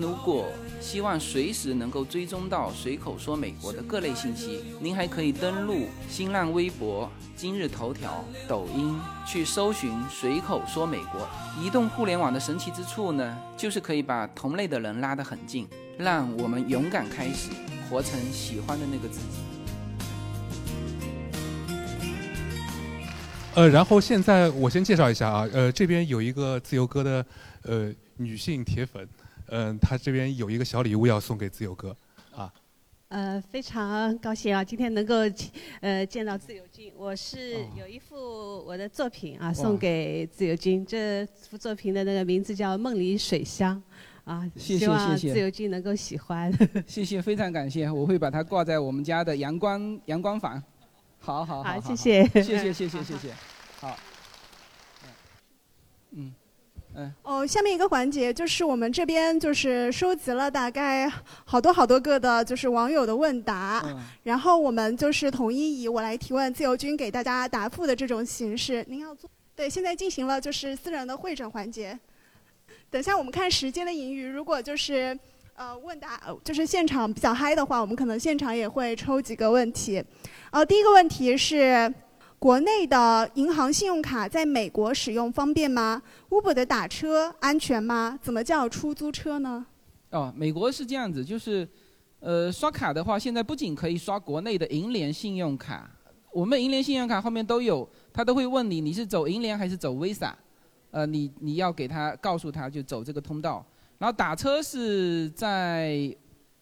如果希望随时能够追踪到随口说美国的各类信息，您还可以登录新浪微博、今日头条、抖音去搜寻随口说美国。移动互联网的神奇之处呢，就是可以把同类的人拉得很近，让我们勇敢开始，活成喜欢的那个自己。呃，然后现在我先介绍一下啊，呃，这边有一个自由哥的呃女性铁粉，嗯、他这边有一个小礼物要送给自由哥，啊，呃，非常高兴啊，今天能够呃见到自由军。我是哦有一幅我的作品啊，送给自由军。这幅作品的那个名字叫《梦里水乡》，啊，谢谢希望自由军能够喜欢。谢谢，非常感谢，我会把它挂在我们家的阳光阳光房。好好好，好，好谢谢，谢谢谢谢谢谢，好，嗯嗯哦，下面一个环节就是我们这边就是收集了大概好多好多个的，就是网友的问答，嗯，然后我们就是统一以我来提问，自由军给大家答复的这种形式。您要做对，现在进行了就是私人的会诊环节。等下我们看时间的盈余，如果就是呃问答呃就是现场比较嗨的话，我们可能现场也会抽几个问题。呃，第一个问题是。国内的银行信用卡在美国使用方便吗？Uber 的打车安全吗？怎么叫出租车呢？哦，美国是这样子，就是，呃，刷卡的话，现在不仅可以刷国内的银联信用卡，我们银联信用卡后面都有，他都会问你你是走银联还是走 Visa，呃，你你要给他告诉他就走这个通道，然后打车是在，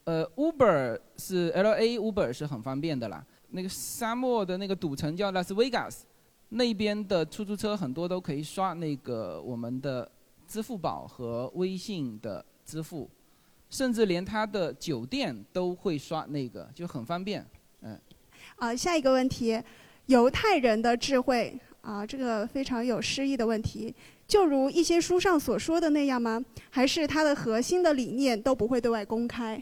呃，Uber 是 L A Uber 是很方便的啦，那个沙漠的那个赌城叫拉斯维加斯，那边的出租车很多都可以刷那个我们的支付宝和微信的支付。甚至连他的酒店都会刷那个，就很方便。嗯啊、下一个问题，犹太人的智慧啊、这个非常有诗意的问题，就如一些书上所说的那样吗？还是他的核心的理念都不会对外公开？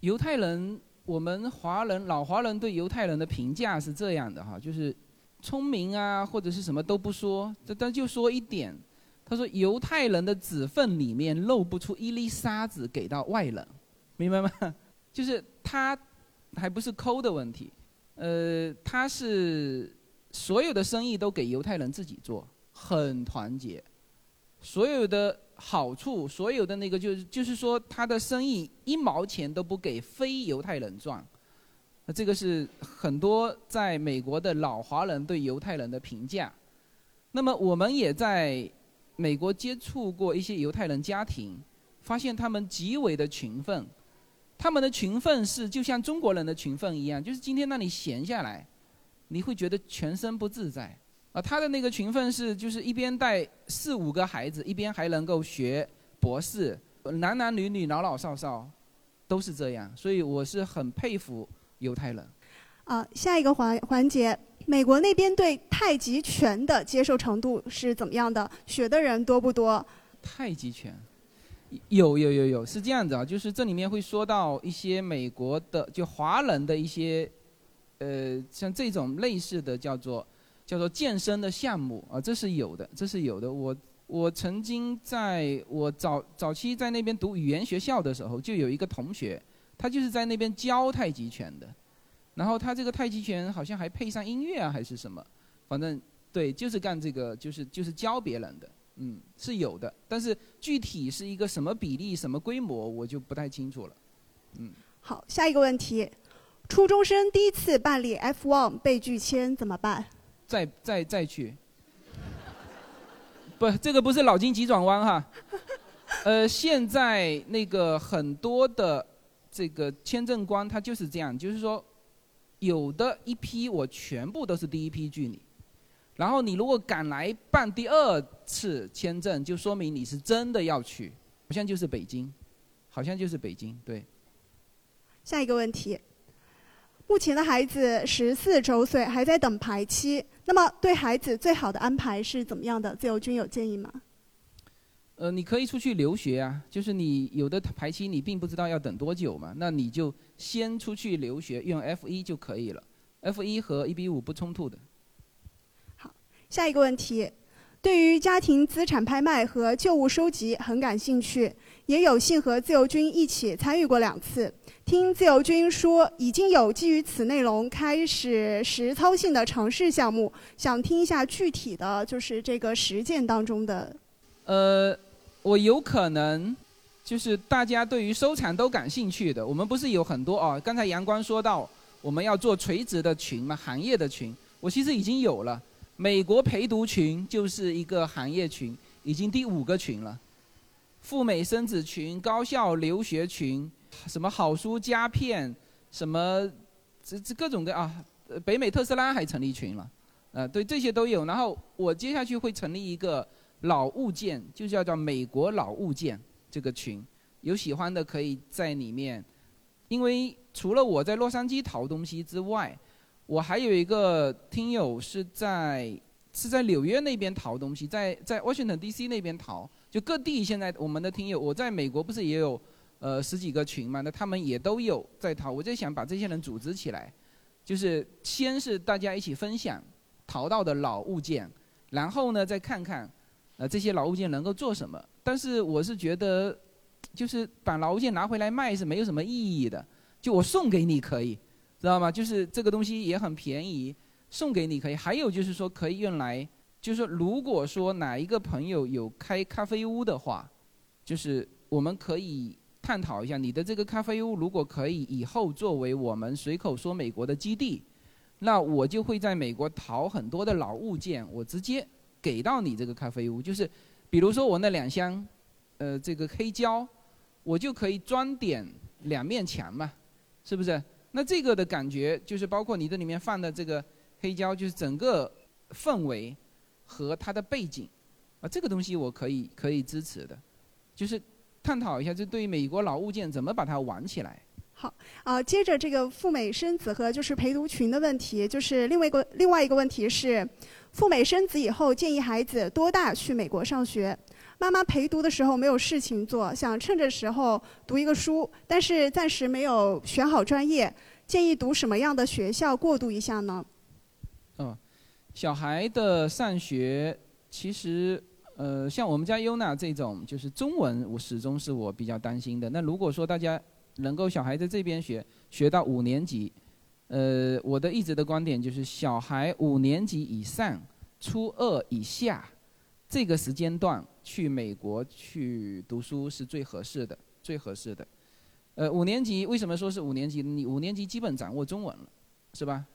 犹太人，我们华人老华人对犹太人的评价是这样的哈，就是聪明啊，或者是什么都不说，但但就说一点，他说犹太人的子粪里面漏不出一粒沙子给到外人，明白吗？就是他还不是抠的问题，呃，他是所有的生意都给犹太人自己做，很团结，所有的好处，所有的那个就是就是说，他的生意一毛钱都不给非犹太人赚，那这个是很多在美国的老华人对犹太人的评价。那么我们也在美国接触过一些犹太人家庭，发现他们极为的勤奋，他们的勤奋是就像中国人的勤奋一样，就是今天让你闲下来，你会觉得全身不自在。啊，他的那个群分是就是一边带四五个孩子，一边还能够学博士，男男女女、老老少少都是这样，所以我是很佩服犹太人。啊、下一个环环节，美国那边对太极拳的接受程度是怎么样的？学的人多不多？太极拳，有有有有，是这样子啊，就是这里面会说到一些美国的就华人的一些，呃，像这种类似的叫做叫做健身的项目啊，这是有的，这是有的。我我曾经在我早早期在那边读语言学校的时候，就有一个同学，他就是在那边教太极拳的，然后他这个太极拳好像还配上音乐啊，还是什么，反正对，就是干这个，就是就是教别人的。嗯，是有的，但是具体是一个什么比例、什么规模，我就不太清楚了。嗯，好，下一个问题，初中生第一次办理 F1 被拒签怎么办？再再再去，不，这个不是脑筋急转弯哈。呃，现在那个很多的这个签证官他就是这样，就是说，有的一批我全部都是第一批拒你，然后你如果敢来办第二次签证，就说明你是真的要去，好像就是北京，好像就是北京，对。下一个问题，目前的孩子十四周岁，还在等排期。那么对孩子最好的安排是怎么样的？自由军有建议吗？呃，你可以出去留学啊，就是你有的排期你并不知道要等多久嘛，那你就先出去留学，用 F 一就可以了。F 一和一比五不冲突的。好下一个问题，对于家庭资产拍卖和旧物收集很感兴趣，也有幸和自由军一起参与过两次。听自由军说，已经有基于此内容开始实操性的尝试项目，想听一下具体的就是这个实践当中的。呃，我有可能就是大家对于收藏都感兴趣的，我们不是有很多哦？刚才阳光说到我们要做垂直的群嘛，行业的群，我其实已经有了。美国陪读群就是一个行业群，已经第五个群了。赴美生子群、高校留学群、什么好书佳片、什么这这各种各啊，北美特斯拉还成立群了，呃，对这些都有。然后我接下去会成立一个老物件，就叫做美国老物件这个群，有喜欢的可以在里面。因为除了我在洛杉矶淘东西之外，我还有一个听友是在是在纽约那边淘东西，在在 Washington D.C. 那边淘。就各地现在我们的听友，我在美国不是也有，呃十几个群嘛？那他们也都有在淘。我就想把这些人组织起来，就是先是大家一起分享淘到的老物件，然后呢再看看，呃这些老物件能够做什么。但是我是觉得，就是把老物件拿回来卖是没有什么意义的。就我送给你可以，知道吗？就是这个东西也很便宜，送给你可以。还有就是说可以用来。就是说，如果说哪一个朋友有开咖啡屋的话，就是我们可以探讨一下，你的这个咖啡屋如果可以以后作为我们随口说美国的基地，那我就会在美国淘很多的老物件，我直接给到你这个咖啡屋。就是，比如说我那两箱，呃，这个黑胶，我就可以装点两面墙嘛，是不是？那这个的感觉就是包括你这里面放的这个黑胶，就是整个氛围。和它的背景，啊，这个东西我可以可以支持的，就是探讨一下，就对于美国老物件怎么把它玩起来。好，啊，接着这个赴美生子和就是陪读群的问题，就是另外一个另外一个问题是，赴美生子以后建议孩子多大去美国上学？妈妈陪读的时候没有事情做，想趁着时候读一个书，但是暂时没有选好专业，建议读什么样的学校过渡一下呢？嗯。小孩的上学，其实，呃，像我们家优娜这种，就是中文，我始终是我比较担心的。那如果说大家能够小孩在这边学，学到五年级，呃，我的一直的观点就是，小孩五年级以上，初二以下，这个时间段去美国去读书是最合适的，最合适的。呃，五年级为什么说是五年级？你五年级基本掌握中文了，是吧？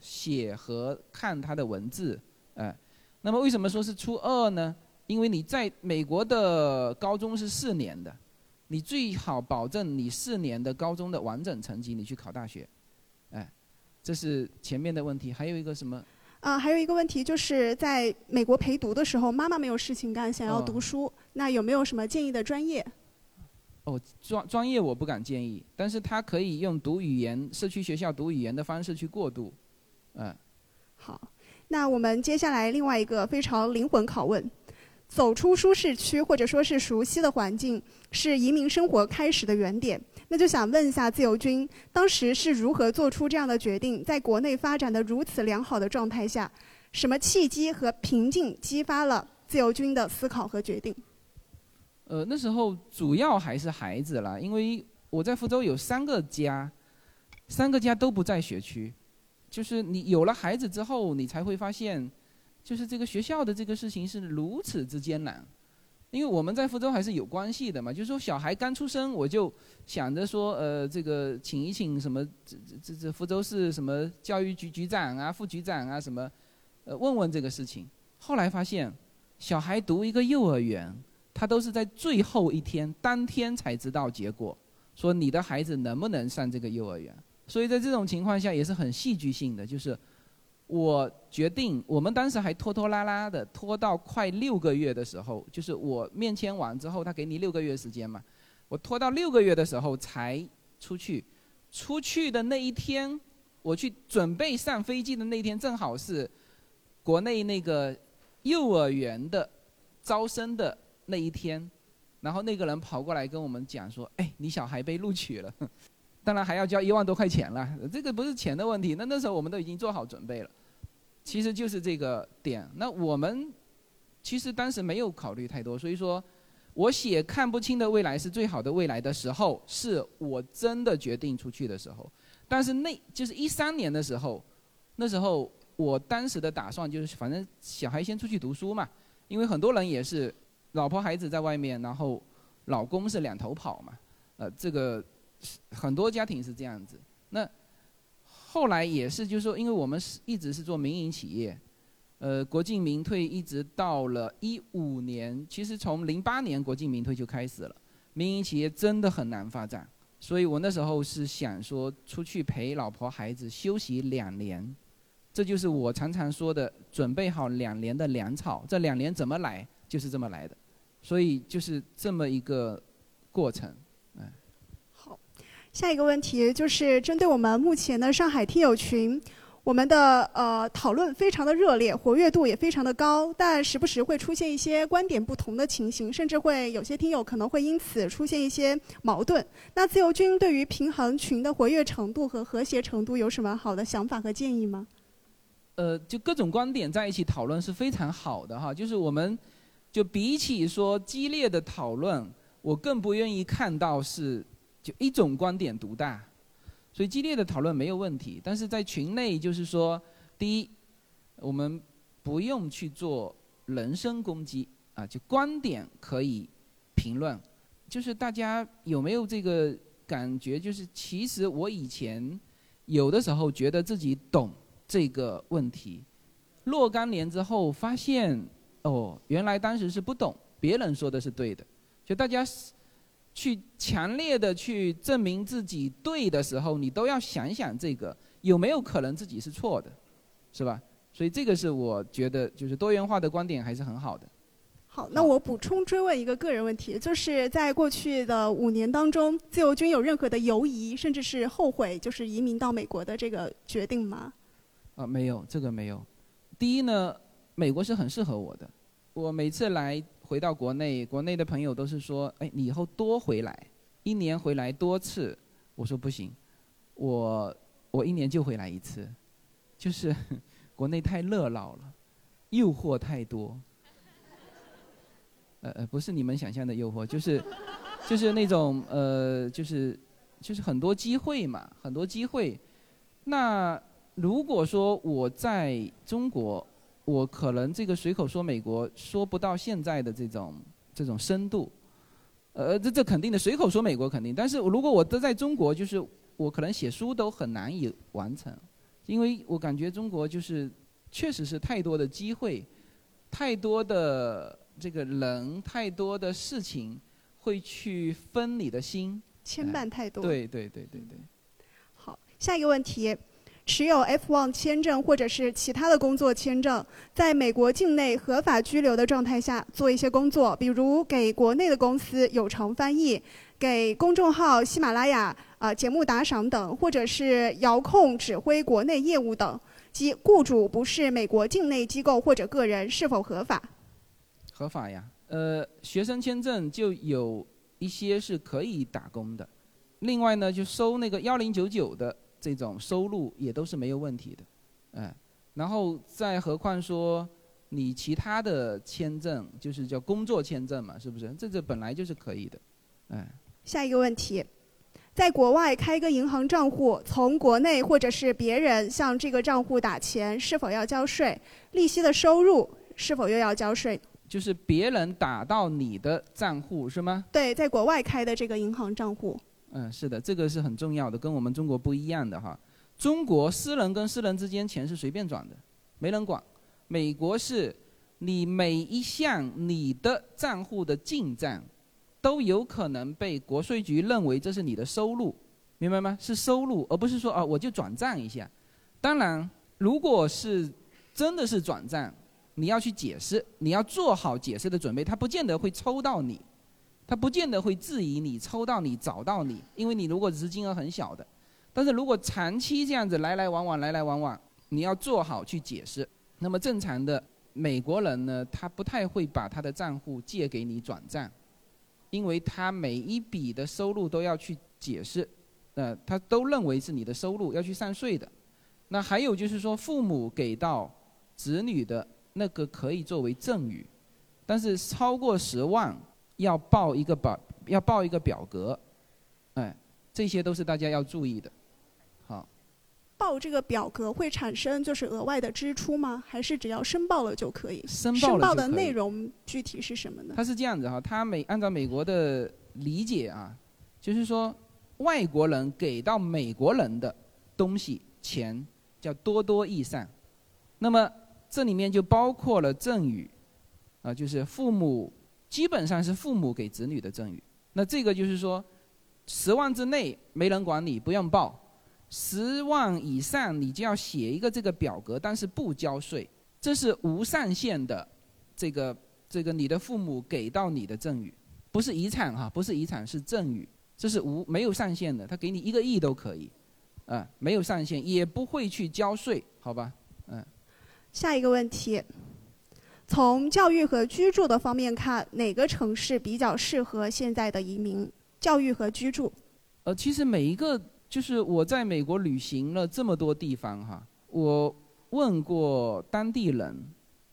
写和看他的文字，哎，那么为什么说是初二呢？因为你在美国的高中是四年的，你最好保证你四年的高中的完整成绩，你去考大学，哎，这是前面的问题。还有一个什么？啊，还有一个问题就是在美国陪读的时候，妈妈没有事情干，想要读书，那有没有什么建议的专业？哦，专专业我不敢建议，但是他可以用读语言社区学校读语言的方式去过渡。嗯，好，那我们接下来另外一个非常灵魂拷问：走出舒适区或者说是熟悉的环境，是移民生活开始的原点。那就想问一下自由军，当时是如何做出这样的决定？在国内发展的如此良好的状态下，什么契机和瓶颈激发了自由军的思考和决定？呃，那时候主要还是孩子了，因为我在福州有三个家，三个家都不在学区。就是你有了孩子之后，你才会发现，就是这个学校的这个事情是如此之艰难。因为我们在福州还是有关系的嘛，就是说小孩刚出生，我就想着说，呃，这个请一请什么这这这福州市什么教育局局长啊、副局长啊什么，呃，问问这个事情。后来发现，小孩读一个幼儿园，他都是在最后一天当天才知道结果，说你的孩子能不能上这个幼儿园。所以在这种情况下也是很戏剧性的，就是我决定，我们当时还拖拖拉拉的拖到快六个月的时候，就是我面签完之后，他给你六个月时间嘛，我拖到六个月的时候才出去，出去的那一天，我去准备上飞机的那一天，正好是国内那个幼儿园的招生的那一天，然后那个人跑过来跟我们讲说，哎，你小孩被录取了。当然还要交一万多块钱了，这个不是钱的问题。那那时候我们都已经做好准备了，其实就是这个点。那我们其实当时没有考虑太多，所以说，我写看不清的未来是最好的未来的时候，是我真的决定出去的时候。但是那就是一三年的时候，那时候我当时的打算就是，反正小孩先出去读书嘛，因为很多人也是老婆孩子在外面，然后老公是两头跑嘛，呃，这个。很多家庭是这样子，那后来也是，就是说，因为我们是一直是做民营企业，呃，国进民退一直到了一五年，其实从零八年国进民退就开始了。民营企业真的很难发展，所以我那时候是想说出去陪老婆孩子休息两年，这就是我常常说的准备好两年的粮草。这两年怎么来，就是这么来的，所以就是这么一个过程。下一个问题就是针对我们目前的上海听友群。我们的呃讨论非常的热烈，活跃度也非常的高，但时不时会出现一些观点不同的情形，甚至会有些听友可能会因此出现一些矛盾。那自由军对于平衡群的活跃程度和和谐程度有什么好的想法和建议吗？呃，就各种观点在一起讨论是非常好的哈，就是我们就比起说激烈的讨论，我更不愿意看到是就一种观点独大。所以激烈的讨论没有问题，但是在群内就是说，第一，我们不用去做人身攻击啊，就观点可以评论，就是大家有没有这个感觉？就是其实我以前有的时候觉得自己懂这个问题，若干年之后发现，哦，原来当时是不懂，别人说的是对的，就大家。去强烈的去证明自己对的时候，你都要想想这个有没有可能自己是错的，是吧？所以这个是我觉得就是多元化的观点还是很好的。好，那我补充追问一个个人问题，就是在过去的五年当中，自由军有任何的犹疑，甚至是后悔，就是移民到美国的这个决定吗？啊，没有，这个没有。第一呢，美国是很适合我的，我每次来。回到国内，国内的朋友都是说：“哎，你以后多回来，一年回来多次。”我说：“不行，我我一年就回来一次，就是 国内太热闹了，诱惑太多。呃呃，不是你们想象的诱惑，就是就是那种呃，就是就是很多机会嘛，很多机会。那如果说我在中国。”我可能这个随口说美国说不到现在的这种这种深度，呃，这这肯定的，随口说美国肯定。但是如果我都在中国，就是我可能写书都很难以完成，因为我感觉中国就是确实是太多的机会，太多的这个人，太多的事情会去分你的心，牵绊太多。对对对对对。好，下一个问题。持有 F1 签证或者是其他的工作签证，在美国境内合法居留的状态下做一些工作，比如给国内的公司有偿翻译，给公众号喜马拉雅啊节目打赏等，或者是遥控指挥国内业务等，即雇主不是美国境内机构或者个人，是否合法？合法呀，呃，学生签证就有一些是可以打工的，另外呢，就收那个幺零九九的。这种收入也都是没有问题的，哎，然后再何况说你其他的签证，就是叫工作签证嘛，是不是？这这本来就是可以的，哎。下一个问题，在国外开个银行账户，从国内或者是别人向这个账户打钱，是否要交税？利息的收入是否又要交税？就是别人打到你的账户是吗？对，在国外开的这个银行账户。嗯，是的，这个是很重要的，跟我们中国不一样的哈。中国私人跟私人之间钱是随便转的，没人管。美国是，你每一项你的账户的进账，都有可能被国税局认为这是你的收入，明白吗？是收入，而不是说啊我就转账一下。当然，如果是真的是转账，你要去解释，你要做好解释的准备，他不见得会抽到你。他不见得会质疑你抽到你找到你，因为你如果只是金额很小的，但是如果长期这样子来来往往来来往往，你要做好去解释。那么正常的美国人呢，他不太会把他的账户借给你转账，因为他每一笔的收入都要去解释，呃，他都认为是你的收入要去上税的。那还有就是说，父母给到子女的那个可以作为赠与，但是超过十万。要报一个表，要报一个表格，哎，这些都是大家要注意的。好，报这个表格会产生就是额外的支出吗？还是只要申报了就可以？申报的内容具体是什么呢？它是这样子哈，它美按照美国的理解啊，就是说外国人给到美国人的东西钱叫多多益善，那么这里面就包括了赠与，啊，就是父母基本上是父母给子女的赠与。那这个就是说，十万之内没人管你，不用报；十万以上你就要写一个这个表格，但是不交税。这是无上限的，这个这个你的父母给到你的赠与，不是遗产哈，不是遗产是赠与，这是无没有上限的，他给你一个亿都可以，啊，没有上限，也不会去交税，好吧，嗯。下一个问题，从教育和居住的方面看，哪个城市比较适合现在的移民？教育和居住？呃，其实每一个就是我在美国旅行了这么多地方哈，我问过当地人，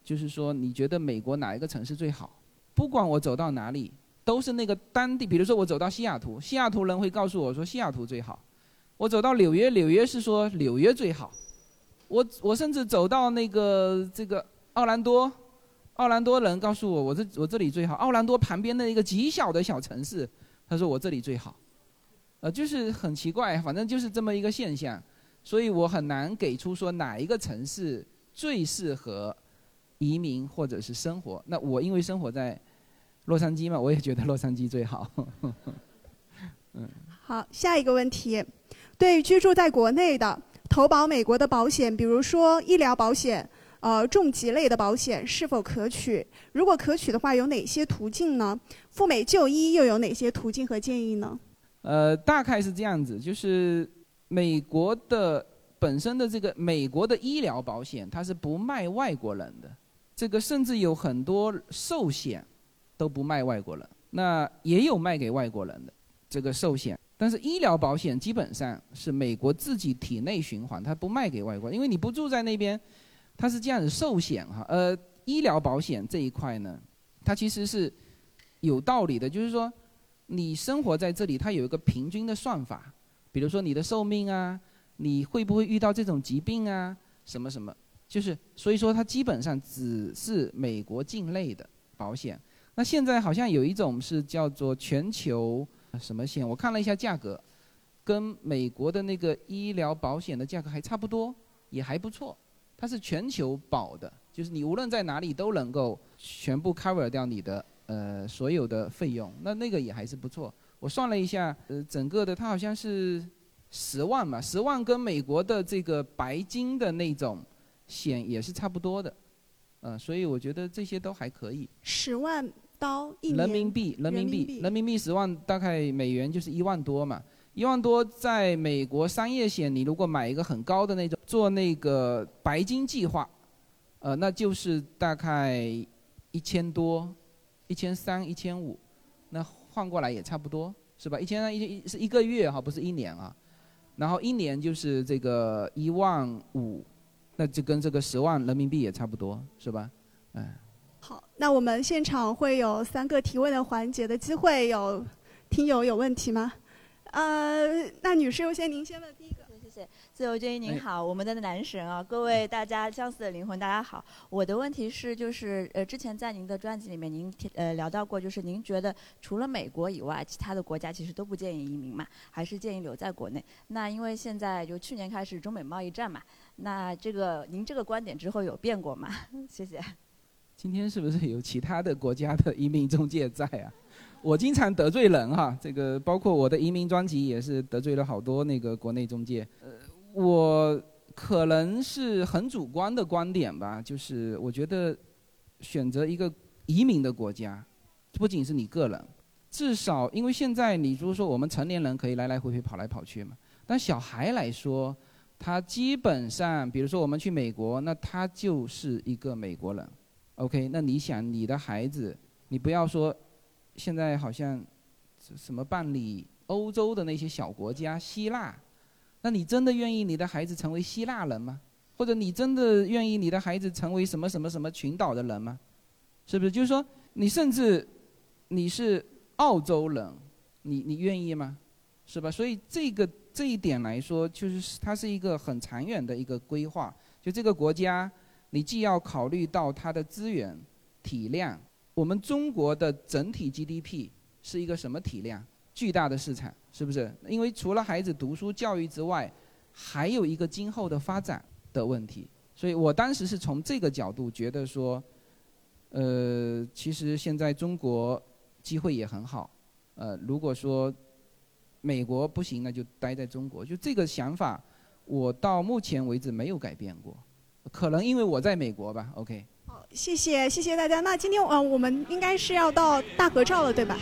就是说你觉得美国哪一个城市最好？不管我走到哪里，都是那个当地，比如说我走到西雅图，西雅图人会告诉我说西雅图最好；我走到纽约，纽约是说纽约最好；我我甚至走到那个这个奥兰多。奥兰多人告诉我，我这我这里最好。奥兰多旁边的一个极小的小城市，他说我这里最好，呃，就是很奇怪，反正就是这么一个现象，所以我很难给出说哪一个城市最适合移民或者是生活。那我因为生活在洛杉矶嘛，我也觉得洛杉矶最好。嗯。好，下一个问题，对居住在国内的投保美国的保险，比如说医疗保险。呃，重疾类的保险是否可取？如果可取的话，有哪些途径呢？赴美就医又有哪些途径和建议呢？呃，大概是这样子，就是美国的本身的这个美国的医疗保险，它是不卖外国人的。这个甚至有很多寿险都不卖外国人，那也有卖给外国人的这个寿险，但是医疗保险基本上是美国自己体内循环，它不卖给外国，因为你不住在那边。它是这样子，寿险哈，呃，医疗保险这一块呢，它其实是有道理的，就是说，你生活在这里，它有一个平均的算法，比如说你的寿命啊，你会不会遇到这种疾病啊，什么什么，就是所以说它基本上只是美国境内的保险。那现在好像有一种是叫做全球什么险，我看了一下价格，跟美国的那个医疗保险的价格还差不多，也还不错。它是全球保的，就是你无论在哪里都能够全部 cover 掉你的呃所有的费用，那那个也还是不错。我算了一下，呃，整个的它好像是十万嘛，十万跟美国的这个白金的那种险也是差不多的，呃，所以我觉得这些都还可以。十万刀一人民币，人民币，人民币十万大概美元就是一万多嘛。一万多，在美国商业险，你如果买一个很高的那种，做那个白金计划，呃，那就是大概一千多，一千三、一千五，那换过来也差不多，是吧？一千三一是一个月哈，不是一年啊。然后一年就是这个一万五，那就跟这个十万人民币也差不多，是吧？哎。好，那我们现场会有三个提问的环节的机会，有听友有问题吗？呃，那女士优先，您先问第一个。谢谢，自由军您好，我们的男神啊，各位大家相似的灵魂，大家好。我的问题是，就是呃，之前在您的专辑里面，您呃聊到过，就是您觉得除了美国以外，其他的国家其实都不建议移民嘛，还是建议留在国内？那因为现在就去年开始中美贸易战嘛，那这个您这个观点之后有变过吗？谢谢。今天是不是有其他的国家的移民中介在啊？我经常得罪人哈，这个包括我的移民专辑也是得罪了好多那个国内中介。呃，我可能是很主观的观点吧，就是我觉得选择一个移民的国家，不仅是你个人，至少因为现在你如果说我们成年人可以来来回回跑来跑去嘛，但小孩来说，他基本上，比如说我们去美国，那他就是一个美国人。OK，那你想你的孩子，你不要说。现在好像什么办理欧洲的那些小国家，希腊，那你真的愿意你的孩子成为希腊人吗？或者你真的愿意你的孩子成为什么什么什么群岛的人吗？是不是？就是说，你甚至你是澳洲人，你你愿意吗？是吧？所以这个这一点来说，就是它是一个很长远的一个规划。就这个国家，你既要考虑到它的资源体量。我们中国的整体 GDP 是一个什么体量？巨大的市场，是不是？因为除了孩子读书教育之外，还有一个今后的发展的问题。所以我当时是从这个角度觉得说，呃，其实现在中国机会也很好，呃，如果说美国不行，那就待在中国。就这个想法，我到目前为止没有改变过，可能因为我在美国吧。OK。谢谢谢谢大家。那今天呃，我们应该是要到大合照了，对吧？